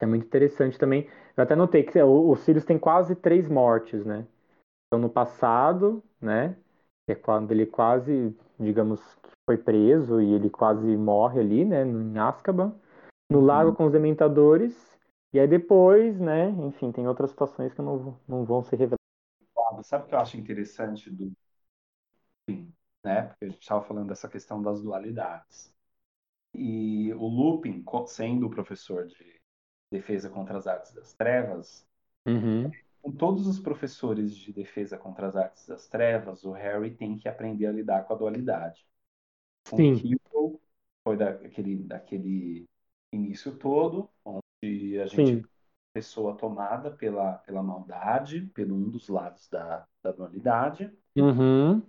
É muito interessante também. Eu até notei que o, o Sirius tem quase três mortes, né? Então no passado, né? É quando ele quase, digamos, foi preso e ele quase morre ali, né? Em Azkaban. No uhum. lago com os dementadores. E aí depois, né? Enfim, tem outras situações que não, não vão ser reveladas. Sabe o que eu acho interessante do né? Porque a gente estava falando dessa questão das dualidades. E o Lupin, sendo o professor de defesa contra as artes das trevas, uhum. com todos os professores de defesa contra as artes das trevas, o Harry tem que aprender a lidar com a dualidade. Com Sim. Kirill, foi daquele, daquele início todo, onde a gente Sim. pessoa tomada pela, pela maldade, pelo um dos lados da, da dualidade. Uhum.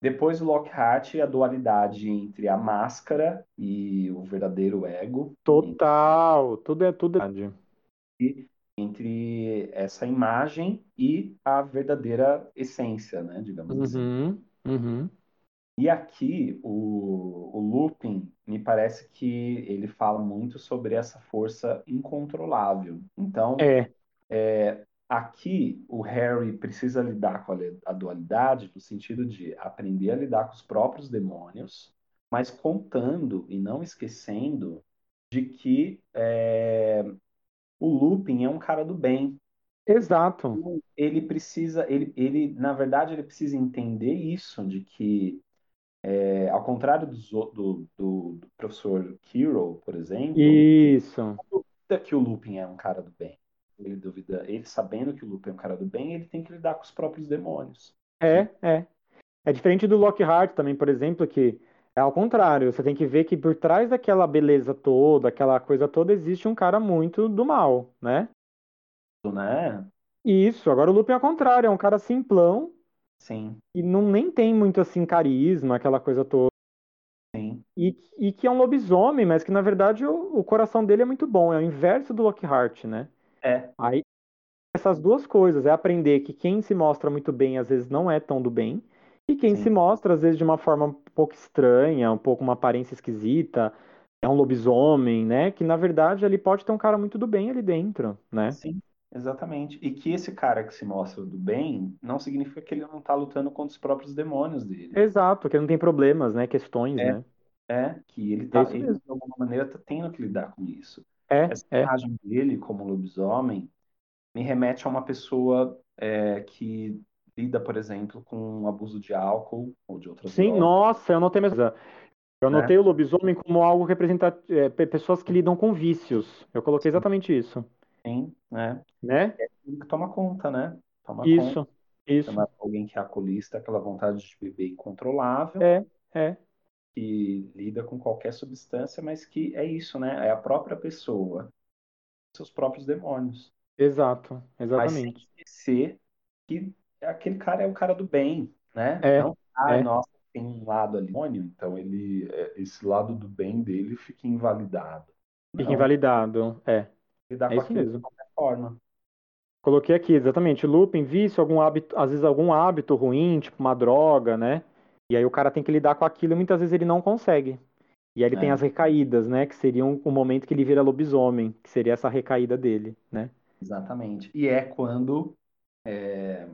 Depois o Lockhart e a dualidade entre a máscara e o verdadeiro ego. Total, tudo é tudo é e entre essa imagem e a verdadeira essência, né, digamos uhum, assim. Uhum. E aqui o, o Lupin me parece que ele fala muito sobre essa força incontrolável. Então, é. É, Aqui, o Harry precisa lidar com a dualidade no sentido de aprender a lidar com os próprios demônios, mas contando e não esquecendo de que é, o Lupin é um cara do bem. Exato. Ele precisa, ele, ele, na verdade, ele precisa entender isso, de que, é, ao contrário do, do, do, professor Kirill, por exemplo, isso. que o Lupin é um cara do bem ele duvida, ele sabendo que o Lupin é um cara do bem, ele tem que lidar com os próprios demônios. É, é. É diferente do Lockhart também, por exemplo, que é ao contrário, você tem que ver que por trás daquela beleza toda, aquela coisa toda, existe um cara muito do mal, né? Né? Isso, agora o Lupin é ao contrário, é um cara simplão. Sim. E não nem tem muito assim carisma, aquela coisa toda. Sim. E, e que é um lobisomem, mas que na verdade o, o coração dele é muito bom, é o inverso do Lockhart, né? É. Aí, essas duas coisas, é aprender que quem se mostra muito bem, às vezes não é tão do bem, e quem Sim. se mostra, às vezes, de uma forma um pouco estranha, um pouco uma aparência esquisita, é um lobisomem, né? Que na verdade ele pode ter um cara muito do bem ali dentro, né? Sim, exatamente. E que esse cara que se mostra do bem não significa que ele não tá lutando contra os próprios demônios dele. Exato, que ele não tem problemas, né? Questões, é, né? É, que ele tá, é ele, de alguma maneira, tá tendo que lidar com isso. É, Essa é. imagem dele como lobisomem me remete a uma pessoa é, que lida, por exemplo, com abuso de álcool ou de outras Sim, drogas. nossa, eu notei mesmo. Eu notei é. o lobisomem como algo que representa é, pessoas que lidam com vícios. Eu coloquei exatamente isso. Sim, né? Né? É que toma conta, né? Toma isso, conta. isso. alguém que é alcoolista, aquela vontade de beber incontrolável. É, é que lida com qualquer substância, mas que é isso, né? É a própria pessoa, seus próprios demônios. Exato, exatamente. Mas sem esquecer que aquele cara é o cara do bem, né? É, Não, ah, é. nossa, tem um lado ali, então ele, é, esse lado do bem dele fica invalidado. Fica Não. invalidado, é. Lidar é com isso mesmo. de qualquer forma. Coloquei aqui, exatamente, looping, vício, algum hábito, às vezes algum hábito ruim, tipo uma droga, né? E aí o cara tem que lidar com aquilo e muitas vezes ele não consegue. E aí ele é. tem as recaídas, né? Que seriam o momento que ele vira lobisomem, que seria essa recaída dele, né? Exatamente. E é quando é,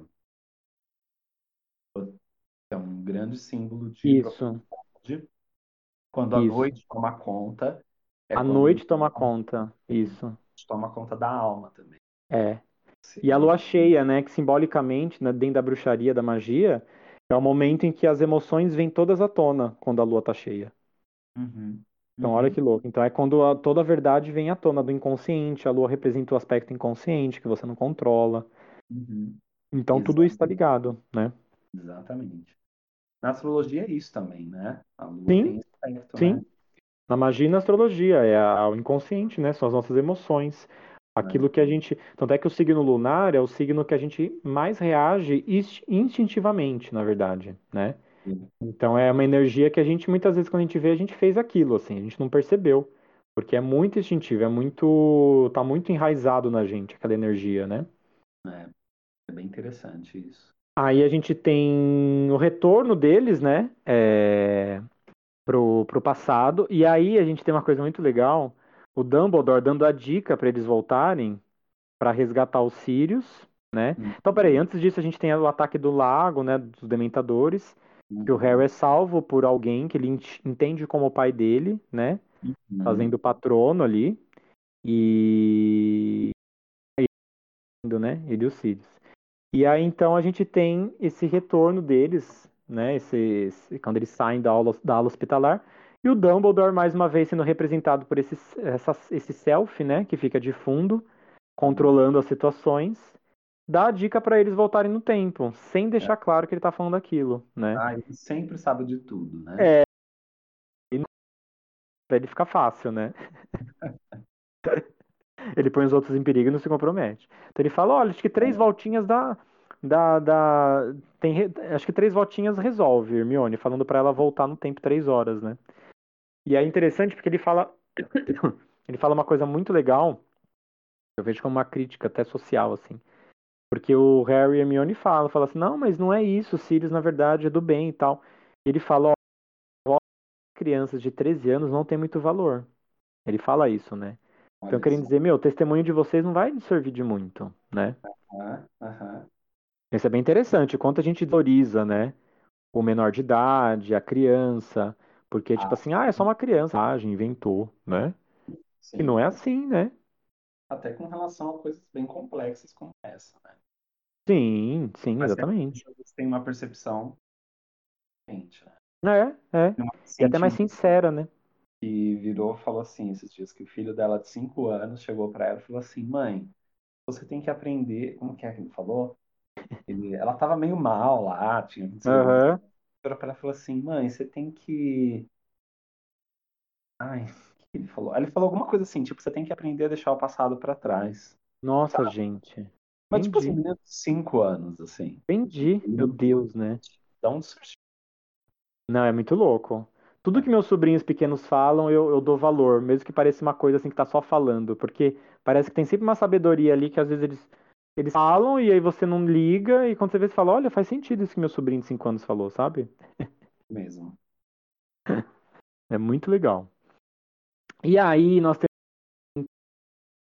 é um grande símbolo de Isso. Quando a Isso. noite toma conta. É a noite toma conta. Isso. Toma conta da alma também. É. Sim. E a lua cheia, né? Que simbolicamente, né, dentro da bruxaria, da magia, é o momento em que as emoções vêm todas à tona quando a lua tá cheia. Uhum. Então, uhum. olha que louco. Então, é quando a, toda a verdade vem à tona do inconsciente. A lua representa o aspecto inconsciente que você não controla. Uhum. Então, Exatamente. tudo isso está ligado, né? Exatamente. Na astrologia é isso também, né? A lua sim, tem aspecto, sim. Né? Na magia e na astrologia é a, o inconsciente, né? São as nossas emoções. Aquilo que a gente. Tanto é que o signo lunar é o signo que a gente mais reage instintivamente, na verdade, né? Então é uma energia que a gente muitas vezes quando a gente vê a gente fez aquilo assim, a gente não percebeu, porque é muito instintivo, é muito tá muito enraizado na gente aquela energia, né? É, é bem interessante isso. Aí a gente tem o retorno deles, né? É, pro, pro passado. E aí a gente tem uma coisa muito legal: o Dumbledore dando a dica para eles voltarem para resgatar os Sirius, né? Uhum. Então, peraí, antes disso a gente tem o ataque do lago, né? Dos Dementadores. Que o Uhum. Harry é salvo por alguém que ele ent- entende como o pai dele, né? Uhum. Fazendo o patrono ali. E. né? Ele e os Sirius. E aí então a gente tem esse retorno deles, né? Esse, esse- quando eles saem da aula, da aula hospitalar. E o Dumbledore, mais uma vez, sendo representado por esse, essa- esse self, né? Que fica de fundo, controlando as situações. Dá a dica para eles voltarem no tempo, sem deixar claro que ele tá falando aquilo, né? Ah, ele sempre sabe de tudo, né? É. Pra ele ficar fácil, né? ele põe os outros em perigo e não se compromete. Então ele fala, olha, acho que três É. voltinhas dá, dá, dá tem, acho que três voltinhas resolve, Hermione, falando pra ela voltar no tempo três horas, né? E é interessante porque ele fala, ele fala uma coisa muito legal, eu vejo como uma crítica até social, assim. Porque o Harry e Hermione falam, fala assim, não, mas não é isso, Sirius na verdade é do bem e tal. E ele fala, ó, crianças de 13 anos não tem muito valor. Ele fala isso, né? Então, Olha querendo só. dizer, meu, o testemunho de vocês não vai servir de muito, né? Aham, aham. Isso é bem interessante, quanto a gente valoriza, né? O menor de idade, a criança, porque, tipo Ah, assim, ah, é só uma criança, ah, inventou, né? sim. E não é assim, né? Até com relação a coisas bem complexas como essa, né? Sim, sim, Mas exatamente. você tem uma percepção diferente, né? É, é. E até mais sincera, né? que virou e falou assim esses dias que o filho dela de 5 anos chegou para ela e falou assim, mãe, você tem que aprender, como que é que ele falou? Ele, ela tava meio mal lá, tinha acontecido coisa para ela e falou assim, mãe, você tem que Ai, o que ele falou? Ele falou alguma coisa assim, tipo, você tem que aprender a deixar o passado para trás. Nossa, gente. Mas, tipo assim, Entendi. menino de 5 anos, assim. Entendi. Meu Deus, né? Dá um. Não, é muito louco. Tudo que meus sobrinhos pequenos falam, eu, eu dou valor, mesmo que pareça uma coisa assim que tá só falando, porque parece que tem sempre uma sabedoria ali que às vezes eles, eles falam e aí você não liga, e quando você vê, você fala, olha, faz sentido isso que meu sobrinho de 5 anos falou, sabe? mesmo. É muito legal. E aí nós temos.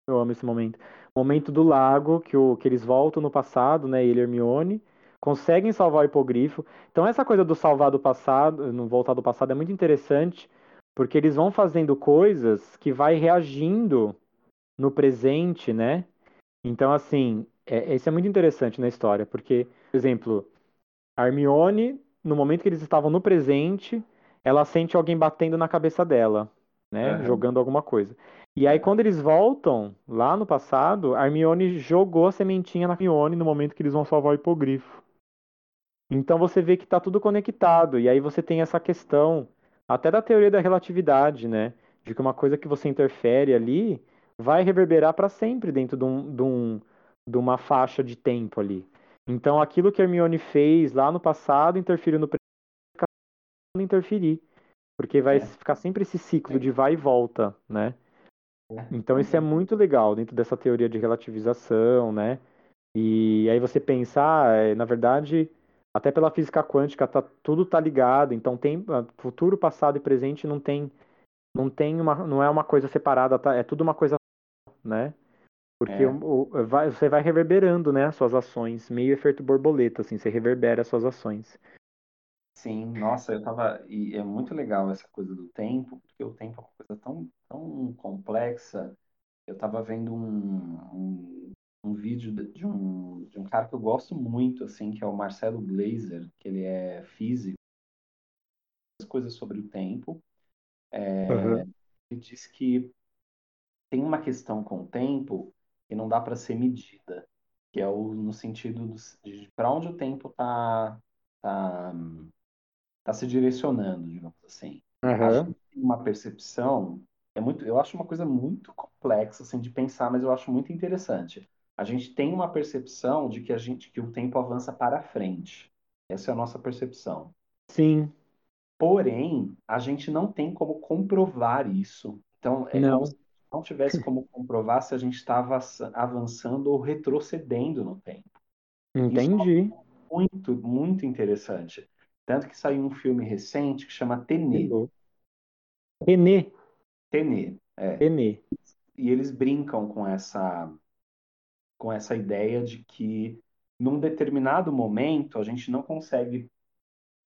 Eu amo esse momento. Momento do lago, que, o, que eles voltam no passado, né? Ele e Hermione, conseguem salvar o hipogrifo. Então, essa coisa do salvar do passado, no voltar do passado, é muito interessante, porque eles vão fazendo coisas que vai reagindo no presente, né? Então, assim, é, isso é muito interessante na história, porque, por exemplo, a Hermione, no momento que eles estavam no presente, ela sente alguém batendo na cabeça dela, né? Aham. Jogando alguma coisa. E aí, quando eles voltam lá no passado, a Hermione jogou a sementinha na Hermione no momento que eles vão salvar o hipogrifo. Então você vê que tá tudo conectado. E aí você tem essa questão, até da teoria da relatividade, né? De que uma coisa que você interfere ali vai reverberar para sempre dentro de, um, de, um, de uma faixa de tempo ali. Então aquilo que a Hermione fez lá no passado interferiu no presente, não interferir. Porque vai É. ficar sempre esse ciclo de vai e volta, né? É. Então isso é muito legal dentro dessa teoria de relativização, né? E aí você pensar, é, na verdade, até pela física quântica, tá, tudo tá ligado. Então tem ah, futuro, passado e presente não tem, não tem uma, não é uma coisa separada, tá? É tudo uma coisa, né? Porque É. o, o- vai- você vai reverberando, né, as suas ações, meio efeito borboleta, assim, você reverbera as suas ações. Sim, nossa, eu tava. E é muito legal essa coisa do tempo, porque o tempo é uma coisa tão, tão complexa. Eu tava vendo um, um, um vídeo de de um, de um cara que eu gosto muito, assim, que é o Marcelo Gleiser, que ele é físico, as coisas sobre o tempo. É, Ele diz que tem uma questão com o tempo que não dá para ser medida, que é o, no sentido do- de para onde o tempo está tá, tá se direcionando, digamos assim. A Aham. gente tem uma percepção, é muito, eu acho uma coisa muito complexa assim de pensar, mas eu acho muito interessante. A gente tem uma percepção de que a gente que o tempo avança para frente. Essa é a nossa percepção. Sim, Porém, a gente não tem como comprovar isso. Então, é como não, se não tivesse como comprovar se a gente estava avançando ou retrocedendo no tempo. É entendi. muito, muito interessante. Tanto que saiu um filme recente que chama louco. Renê, Tenet, é. Renê. E eles brincam com essa, com essa ideia de que num determinado momento a gente não consegue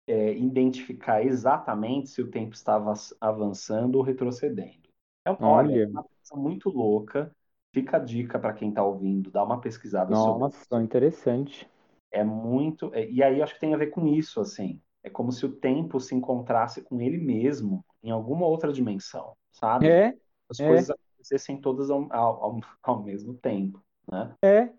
é, identificar exatamente se o tempo estava avançando ou retrocedendo. É, olha, é Olha, uma coisa muito louca. Fica a dica para quem está ouvindo, dá uma pesquisada sobre nossa, interessante. É muito. é- e aí acho que tem a ver com isso, assim. É como se o tempo se encontrasse com ele mesmo em alguma outra dimensão, sabe? É, As é, coisas acontecessem todas ao, ao, ao mesmo tempo, né? é.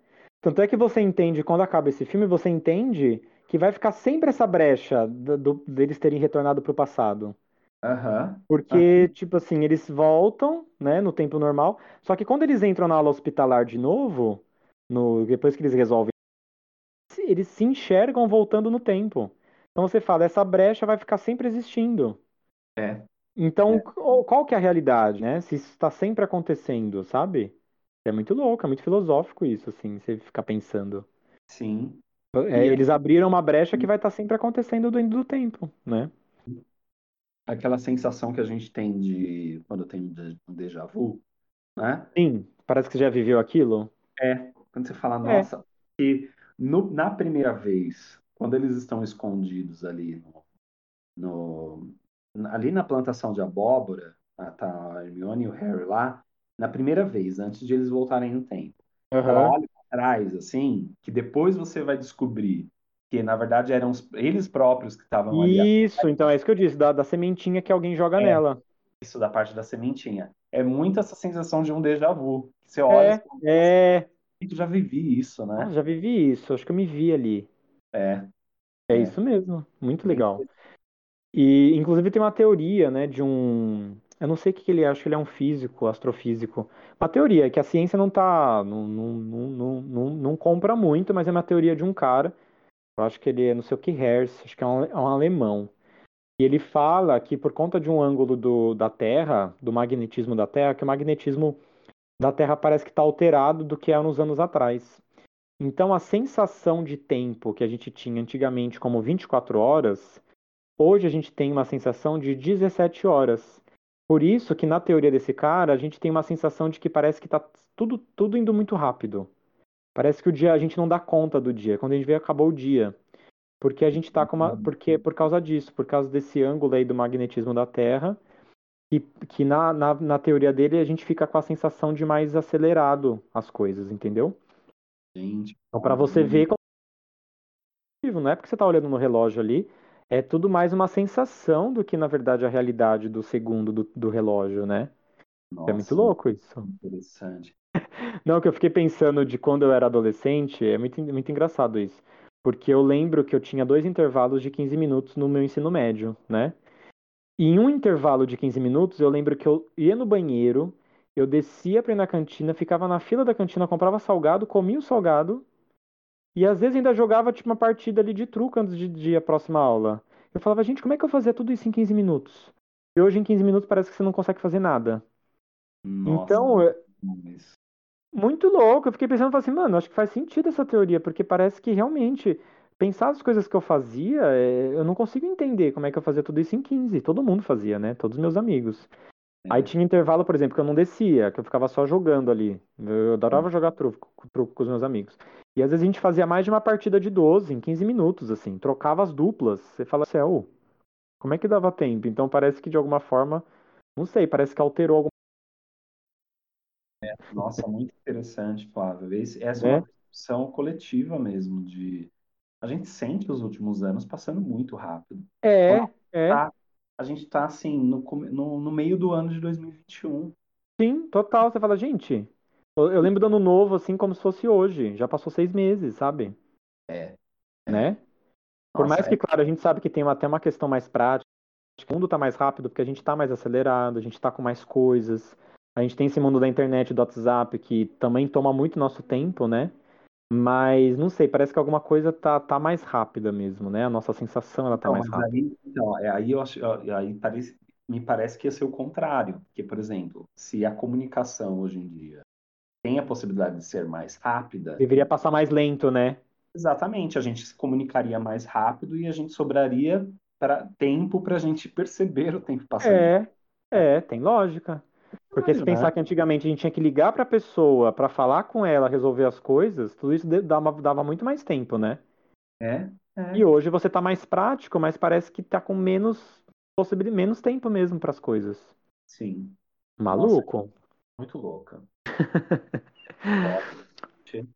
Tanto é que você entende, quando acaba esse filme, você entende que vai ficar sempre essa brecha do, do- deles terem retornado pro passado. Aham. Porque, tipo assim, eles voltam, né, no tempo normal, só que quando eles entram na aula hospitalar de novo, no, depois que eles resolvem, eles se enxergam voltando no tempo. Então você fala, essa brecha vai ficar sempre existindo. É, Então, é, qual que é a realidade, né? Se isso está sempre acontecendo, sabe? É muito louco, é muito filosófico isso, assim, você ficar pensando. sim. É, eles abriram uma brecha que vai estar sempre acontecendo dentro do tempo, né? Aquela sensação que a gente tem de quando tem um dé- déjà vu, né? Sim, parece que você já viveu aquilo. É, quando você fala, É. nossa, que no- na primeira vez, quando eles estão escondidos ali no, no- na- ali na plantação de abóbora, ah, tá a Hermione e o Harry lá, na primeira vez, antes de eles voltarem no tempo. Ela Aham. olha para trás, assim, que depois você vai descobrir que, na verdade, eram os- eles próprios que estavam ali. Isso, então é isso que eu disse, da, da sementinha que alguém joga É, nela. isso da parte da sementinha. É muito essa sensação de um déjà vu. Que você olha e É, fala, é. eu já vivi isso, né? já vivi isso, acho que eu me vi ali. É, É é. isso mesmo, muito legal. E, inclusive, tem uma teoria, né, de um. Eu não sei o que ele é, acho que ele é um físico, astrofísico. Uma teoria que a ciência não tá. Não, não, não, não, não compra muito, mas é uma teoria de um cara. Eu acho que ele é não sei o que Hertz, acho que é um, é um alemão. E ele fala que por conta de um ângulo do, da Terra, do magnetismo da Terra, que o magnetismo da Terra parece que está alterado do que é nos anos atrás. Então, a sensação de tempo que a gente tinha antigamente como 24 horas, hoje a gente tem uma sensação de 17 horas. Por isso que na teoria desse cara, a gente tem uma sensação de que parece que está tudo, tudo indo muito rápido. Parece que o dia a gente não dá conta do dia. Quando a gente vê, acabou o dia. Porque a gente tá com uma. Porque por causa disso, por causa desse ângulo aí do magnetismo da Terra, que, que na, na, na teoria dele a gente fica com a sensação de mais acelerado as coisas, entendeu? Gente, Então, para você ver como não é porque você tá olhando no relógio ali, é tudo mais uma sensação do que, na verdade, a realidade do segundo do, do relógio, né? É muito nossa, louco isso. interessante. Não, que eu fiquei pensando de quando eu era adolescente, é muito, muito engraçado isso. Porque eu lembro que eu tinha dois intervalos de 15 minutos no meu ensino médio, né? E em um intervalo de 15 minutos, eu lembro que eu ia no banheiro, eu descia pra ir na cantina, ficava na fila da cantina, comprava salgado, comia o salgado, e às vezes ainda jogava tipo uma partida ali de truco antes de, de ir à próxima aula. Eu falava, gente, como é que eu fazia tudo isso em 15 minutos? E hoje em 15 minutos parece que você não consegue fazer nada. Nossa, Então, é mas- muito louco. Eu fiquei pensando, falei assim, mano, acho que faz sentido essa teoria, porque parece que realmente pensar as coisas que eu fazia, é, eu não consigo entender como é que eu fazia tudo isso em 15. Todo mundo fazia, né? Todos os meus amigos. Aí é, tinha intervalo, por exemplo, que eu não descia, que eu ficava só jogando ali. Eu adorava jogar truco, truco com os meus amigos. E às vezes a gente fazia mais de uma partida de 12 em 15 minutos, assim, trocava as duplas. Você fala assim, "Ô, como é que dava tempo? Então parece que de alguma forma, não sei, parece que alterou alguma Nossa, muito interessante, Flávio. Esse- essa é né? uma percepção coletiva mesmo de a gente sente os últimos anos passando muito rápido. É, é, tá- a gente está assim no, no, no meio do ano de 2021. sim, total. Você fala, gente, eu, eu lembro do ano novo assim como se fosse hoje. Já passou seis meses, sabe? É, é. Né? Por Nossa, mais que, claro, a gente sabe que tem até uma questão mais prática, o mundo está mais rápido porque a gente está mais acelerado, a gente está com mais coisas. A gente tem esse mundo da internet, do WhatsApp, que também toma muito nosso tempo, né? Mas não sei, parece que alguma coisa tá, tá mais rápida mesmo, né? A nossa sensação ela tá Então, mais rápida. aí, então, é, aí eu acho, aí parece, me parece que ia ser o contrário. Porque, por exemplo, se a comunicação hoje em dia tem a possibilidade de ser mais rápida, Deveria passar mais lento, né? exatamente, a gente se comunicaria mais rápido e a gente sobraria para tempo para a gente perceber o tempo passando. É, é, tem lógica. Porque se Verdade, pensar né? que antigamente a gente tinha que ligar pra pessoa pra falar com ela, resolver as coisas, tudo isso dava, dava muito mais tempo, né? É, E é, hoje você tá mais prático, mas parece que tá com menos possibilidade, menos tempo mesmo pras coisas. sim. Nossa, Maluco. muito louca.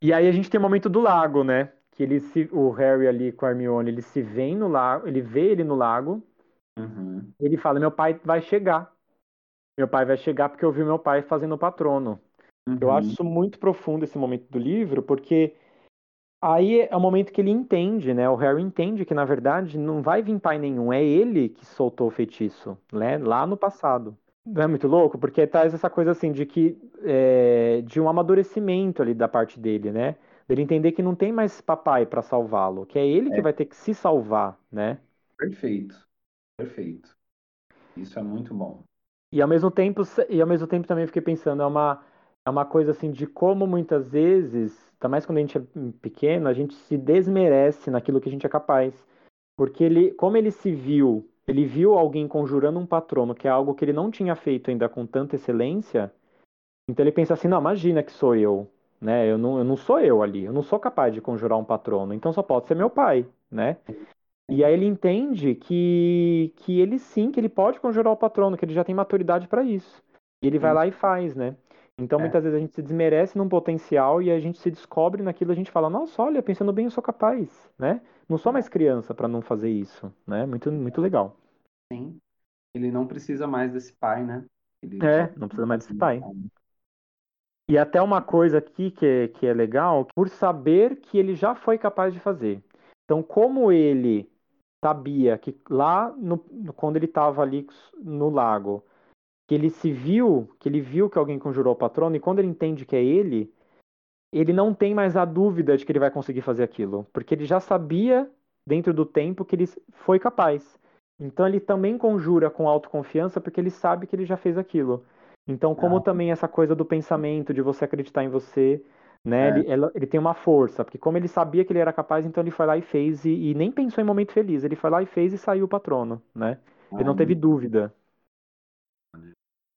E aí a gente tem o momento do lago, né? Que ele se, o Harry ali com a Hermione, ele se vê no lago, ele vê ele no lago, Uhum, e ele fala: "Meu pai vai chegar. Meu pai vai chegar porque eu vi meu pai fazendo o patrono". Eu acho uhum, isso muito profundo esse momento do livro, porque aí é o momento que ele entende, né? O Harry entende que na verdade não vai vir pai nenhum, é ele que soltou o feitiço, né? Lá no passado. Não é muito louco? Porque traz essa coisa assim de que é, de um amadurecimento ali da parte dele, né? Dele entender que não tem mais papai para salvá-lo, que é ele que É, vai ter que se salvar, né? perfeito, perfeito. Isso é muito bom. E ao mesmo tempo, e ao mesmo tempo também fiquei pensando, é uma, é uma coisa assim de como muitas vezes, ainda mais quando a gente é pequeno, a gente se desmerece naquilo que a gente é capaz. Porque ele, como ele se viu, ele viu alguém conjurando um patrono, que é algo que ele não tinha feito ainda com tanta excelência, então ele pensa assim, não, imagina que sou eu, né? Eu não, eu não sou eu ali, eu não sou capaz de conjurar um patrono, então só pode ser meu pai, né? E aí ele entende que, que ele sim, que ele pode conjurar o patrono, que ele já tem maturidade para isso. E ele vai Sim, lá e faz, né? Então é, muitas vezes a gente se desmerece num potencial e a gente se descobre naquilo, a gente fala, nossa, olha, pensando bem, eu sou capaz, né? Não sou mais criança para não fazer isso, né? Muito, muito legal. sim. Ele não precisa mais desse pai, né? Ele É, não precisa mais desse pai. E até uma coisa aqui que é, que é legal, por saber que ele já foi capaz de fazer. Então, como ele sabia que lá no, no- quando ele estava ali no lago, que ele se viu, que ele viu que alguém conjurou o patrono, e quando ele entende que é ele, ele não tem mais a dúvida de que ele vai conseguir fazer aquilo, porque ele já sabia dentro do tempo que ele foi capaz. Então ele também conjura com autoconfiança porque ele sabe que ele já fez aquilo. Então, como Ah, também essa coisa do pensamento, de você acreditar em você, né? é, Ele, ela- ele tem uma força, porque como ele sabia que ele era capaz, então ele foi lá e fez, e, e nem pensou em momento feliz, ele foi lá e fez e saiu o patrono, né? Ele não teve dúvida.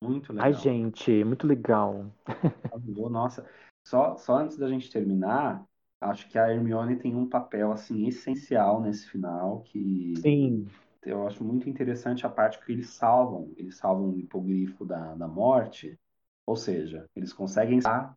muito Ai, legal. gente, muito legal. Arrasou, Nossa, só, só antes da gente terminar, acho que a Hermione tem um papel assim essencial nesse final que Sim. eu acho muito interessante a parte que eles salvam. Eles salvam o hipogrifo da, da morte, ou seja, eles conseguem salvar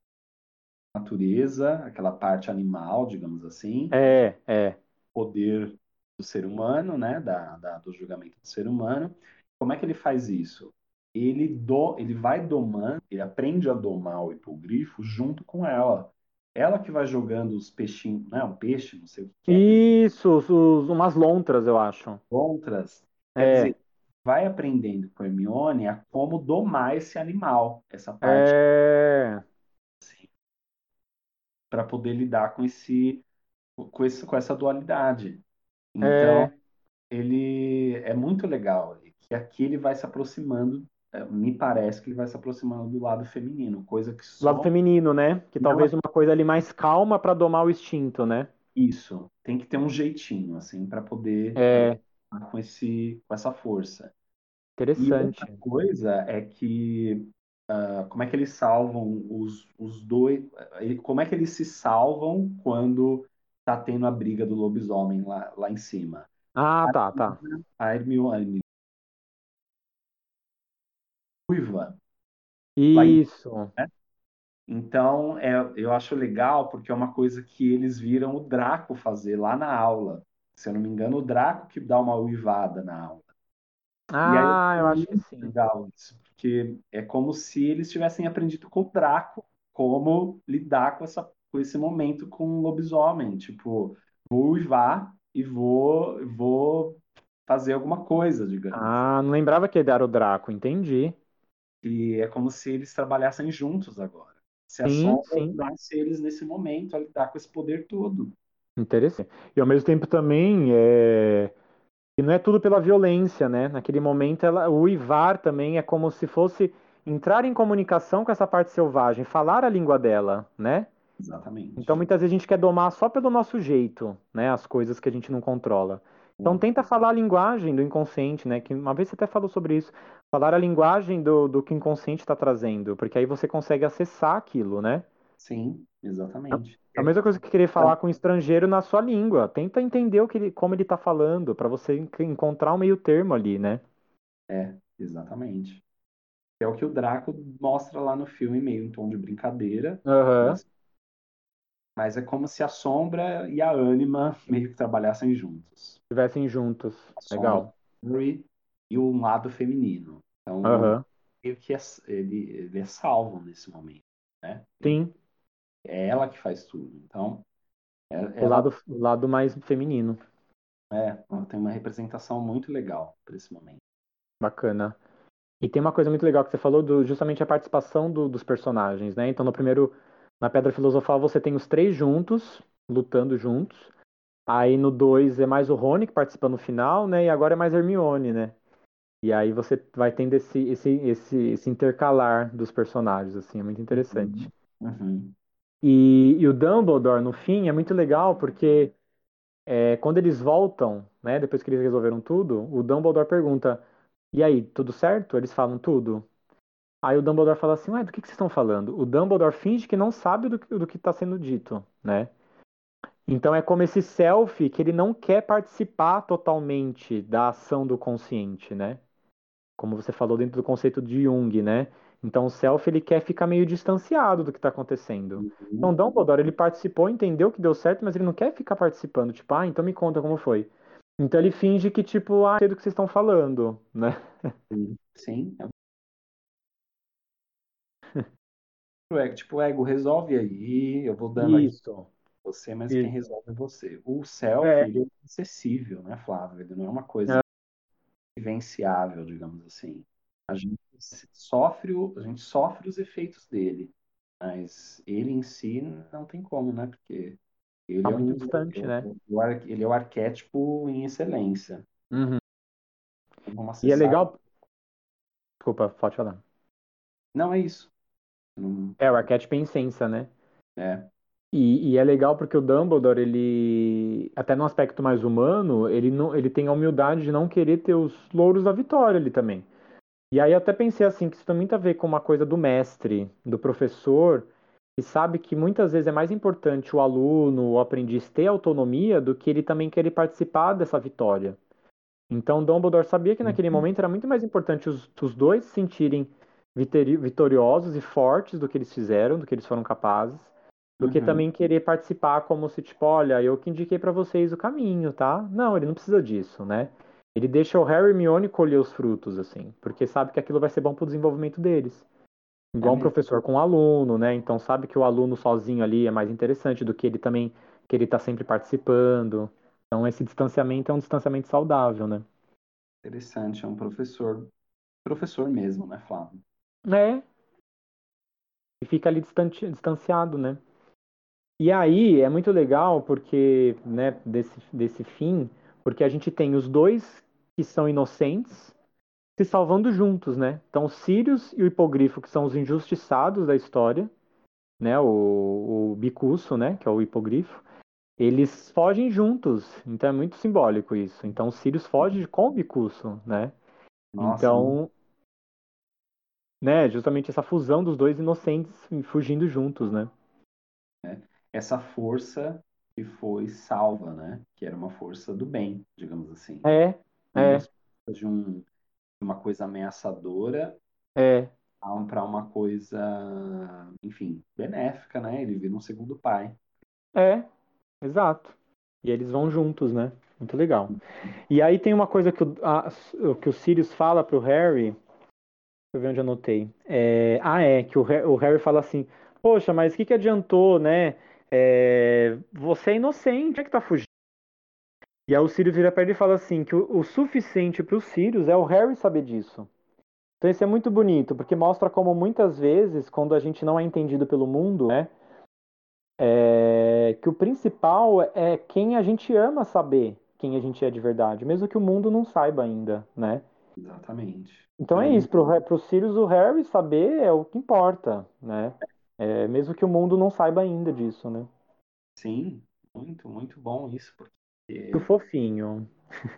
natureza, aquela parte animal, digamos assim, É, é. poder do ser humano, né, da, da- do julgamento do ser humano. Como é que ele faz isso? Ele, do, ele vai domando, ele aprende a domar o hipogrifo junto com ela. Ela que vai jogando os peixinhos, não é um peixe, não sei o que é, Isso, os- umas lontras, eu acho. contras. Quer É, dizer, vai aprendendo com a Hermione a como domar esse animal, essa parte, é. Para poder lidar com esse, com esse, com essa dualidade. Então, É, ele é muito legal que aqui ele vai se aproximando, é, me parece que ele vai se aproximando do lado feminino, coisa que do lado só feminino, né? Que não é talvez uma coisa ali mais calma pra domar o instinto, né? isso. Tem que ter um jeitinho assim para poder É, com esse com essa força. E outra interessante. coisa é que ah, como é que eles salvam os, os dois, ele- como é que eles se salvam quando tá tendo a briga do lobisomem lá, lá em cima? Ah, tá, tá. A Hermione ruiva Isso. Então, é, eu acho legal porque é uma coisa que eles viram o Draco fazer lá na aula. Se eu não me engano, o Draco que dá uma uivada na aula. E eu Ah, achei eu acho que sim. legal isso, porque é como se eles tivessem aprendido com o Draco como lidar com essa, com esse momento com o lobisomem. Tipo, vou uivar e vou, vou fazer alguma coisa, digamos. Ah, não lembrava que ele era o Draco, entendi. E é como se eles trabalhassem juntos agora. Se sim. das seres nesse momento a lidar com esse poder todo. Interessante. E ao mesmo tempo também é... E não é tudo pela violência, né? Naquele momento ela... o Ivar também é como se fosse entrar em comunicação com essa parte selvagem, falar a língua dela, né? Exatamente. Então muitas vezes a gente quer domar só pelo nosso jeito, né? As coisas que a gente não controla. Então tenta falar a linguagem do inconsciente, né? Que uma vez você até falou sobre isso. Falar a linguagem do, do que o inconsciente está trazendo, porque aí você consegue acessar aquilo, né? Sim, exatamente. É a mesma coisa que querer falar com um estrangeiro na sua língua. Tenta entender o que ele, como ele está falando, para você encontrar um meio termo ali, né? É, exatamente. É o que o Draco mostra lá no filme, meio em tom de brincadeira. Uhum. Mas mas é como se a sombra e a ânima meio que trabalhassem juntos. Estivessem juntos. Legal. E o lado feminino. Então, uhum. meio que é, ele, ele é salvo nesse momento. Né? Sim. É ela que faz tudo. Então. É, o, lado, o lado mais feminino. É, ela tem uma representação muito legal para esse momento. Bacana. E tem uma coisa muito legal que você falou, do, justamente a participação do, dos personagens, né? Então, no primeiro na Pedra Filosofal você tem os três juntos, lutando juntos. Aí no 2 é mais o Rony que participa no final, né? E agora é mais Hermione, né? E aí você vai tendo esse, esse, esse, esse intercalar dos personagens, assim, é muito interessante. Uhum. uhum. E, e, o Dumbledore, no fim, é muito legal porque é, quando eles voltam, né? Depois que eles resolveram tudo, o Dumbledore pergunta: E aí, tudo certo? Eles falam tudo. Aí o Dumbledore fala assim, ué, do que, que vocês estão falando? O Dumbledore finge que não sabe do, que está sendo dito, né? Então é como esse self que ele não quer participar totalmente da ação do consciente, né? Como você falou dentro do conceito de Jung, né? Então o self ele quer ficar meio distanciado do que está acontecendo. Uhum. Então Dumbledore ele participou, entendeu que deu certo, mas ele não quer ficar participando. Tipo, ah, então me conta como foi. Então ele finge que tipo, ah, sei do que vocês estão falando, né? Sim, é tipo, ego resolve aí, eu vou dando Isso. aqui você, mas Isso. quem resolve é você. O self, é. ele é acessível, né, Flávio? Ele não é uma coisa é. vivenciável, digamos assim. A gente sofre, o, a gente sofre os efeitos dele, mas ele em si não tem como, né? Porque ele tá é muito um, distante, né? O, ele é o arquétipo em excelência. Uhum. E é legal. Desculpa, pode falar. Não, é isso. É, o arquétipo é incensa, né? É. E, e, é legal porque o Dumbledore, ele, até no aspecto mais humano, ele, não, ele tem a humildade de não querer ter os louros da vitória ali também. E aí eu até pensei assim, que isso também tem a ver com uma coisa do mestre, do professor, que sabe que muitas vezes é mais importante o aluno, o aprendiz ter autonomia do que ele também querer participar dessa vitória. Então Dumbledore sabia que naquele uhum. momento era muito mais importante os, os dois sentirem vitoriosos e fortes do que eles fizeram, do que eles foram capazes, do uhum. que também querer participar como se, tipo, olha, eu que indiquei para vocês o caminho, tá? Não, ele não precisa disso, né? Ele deixa o Harry e Hermione colher os frutos, assim, porque sabe que aquilo vai ser bom pro desenvolvimento deles. Igual é um professor com um aluno, né? Então sabe que o aluno sozinho ali é mais interessante do que ele também, que ele tá sempre participando. Então esse distanciamento é um distanciamento saudável, né? Interessante, é um professor, professor mesmo, né, Flávio? É. E fica ali distante, distanciado, né? E aí é muito legal porque, né, desse, desse fim, porque a gente tem os dois que são inocentes se salvando juntos, né? Então, o Sirius e o Hipogrifo, que são os injustiçados da história, né? O, o Bicuço, né? Que é o Hipogrifo. Eles fogem juntos, então é muito simbólico isso. Então, o Sirius foge com o Bicuço, né? Nossa, então, né, justamente essa fusão dos dois inocentes fugindo juntos, né? É, essa força que foi salva, né? Que era uma força do bem, digamos assim. É, é. De, um, de uma coisa ameaçadora é. para uma coisa, enfim, benéfica, né? Ele vira um segundo pai. É, exato. E eles vão juntos, né? Muito legal. Uhum. E aí tem uma coisa que o, a, que o Sirius fala pro Harry, Deixa eu ver onde eu anotei. É... Ah, é, que o, o Harry fala assim: Poxa, mas o que, que adiantou, né? É... Você é inocente, é que tá fugindo. E aí o Sirius vira pra ele e fala assim: que o, o suficiente pro Sirius é o Harry saber disso. Então isso é muito bonito, porque mostra como muitas vezes, quando a gente não é entendido pelo mundo, né? É... que o principal é quem a gente ama saber quem a gente é de verdade, mesmo que o mundo não saiba ainda, né? Exatamente. Então é isso, pro, pro Sirius o Harry saber é o que importa, né? É, mesmo que o mundo não saiba ainda disso, né? Sim, muito, muito bom isso, porque Muito fofinho.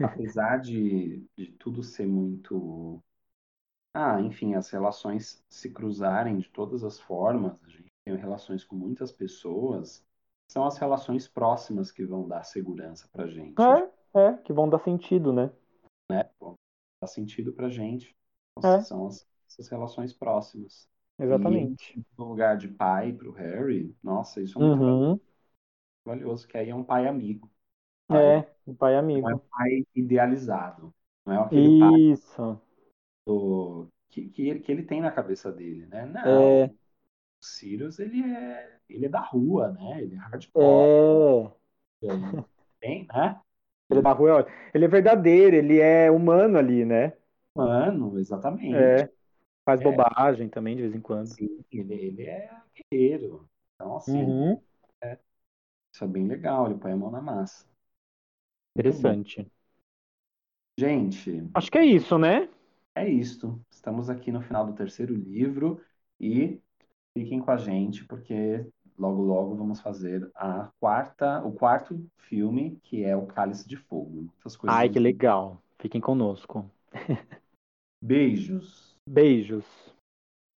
apesar de, de tudo ser muito. Ah, enfim, as relações se cruzarem de todas as formas, a gente tem relações com muitas pessoas, são as relações próximas que vão dar segurança pra gente. É, é, que vão dar sentido, né? Né? Vão dar sentido pra gente. É. São as, essas relações próximas. Exatamente. E no lugar de pai pro Harry, nossa, isso é muito Uhum. valioso, que aí é um pai amigo. É, o pai Não é amigo. um pai idealizado. Não é aquele pai Isso. do- que, que, ele, que ele tem na cabeça dele, né? Não, É. o Sirius, ele é, ele é da rua, né? Ele é hardcore, É. ele tem, né? Ele é da rua, ele é verdadeiro, ele é humano ali, né? Mano, exatamente. É. Faz É. bobagem também de vez em quando. Sim, ele, ele é guerreiro. Então, assim, Uhum. isso é bem legal, ele põe a mão na massa. Interessante. Gente, Acho que é isso, né? é isto. Estamos aqui no final do terceiro livro e fiquem com a gente, porque logo logo vamos fazer a quarta, o quarto filme, que é o Cálice de Fogo. Ai, que legal. Fiquem conosco. Beijos. Beijos.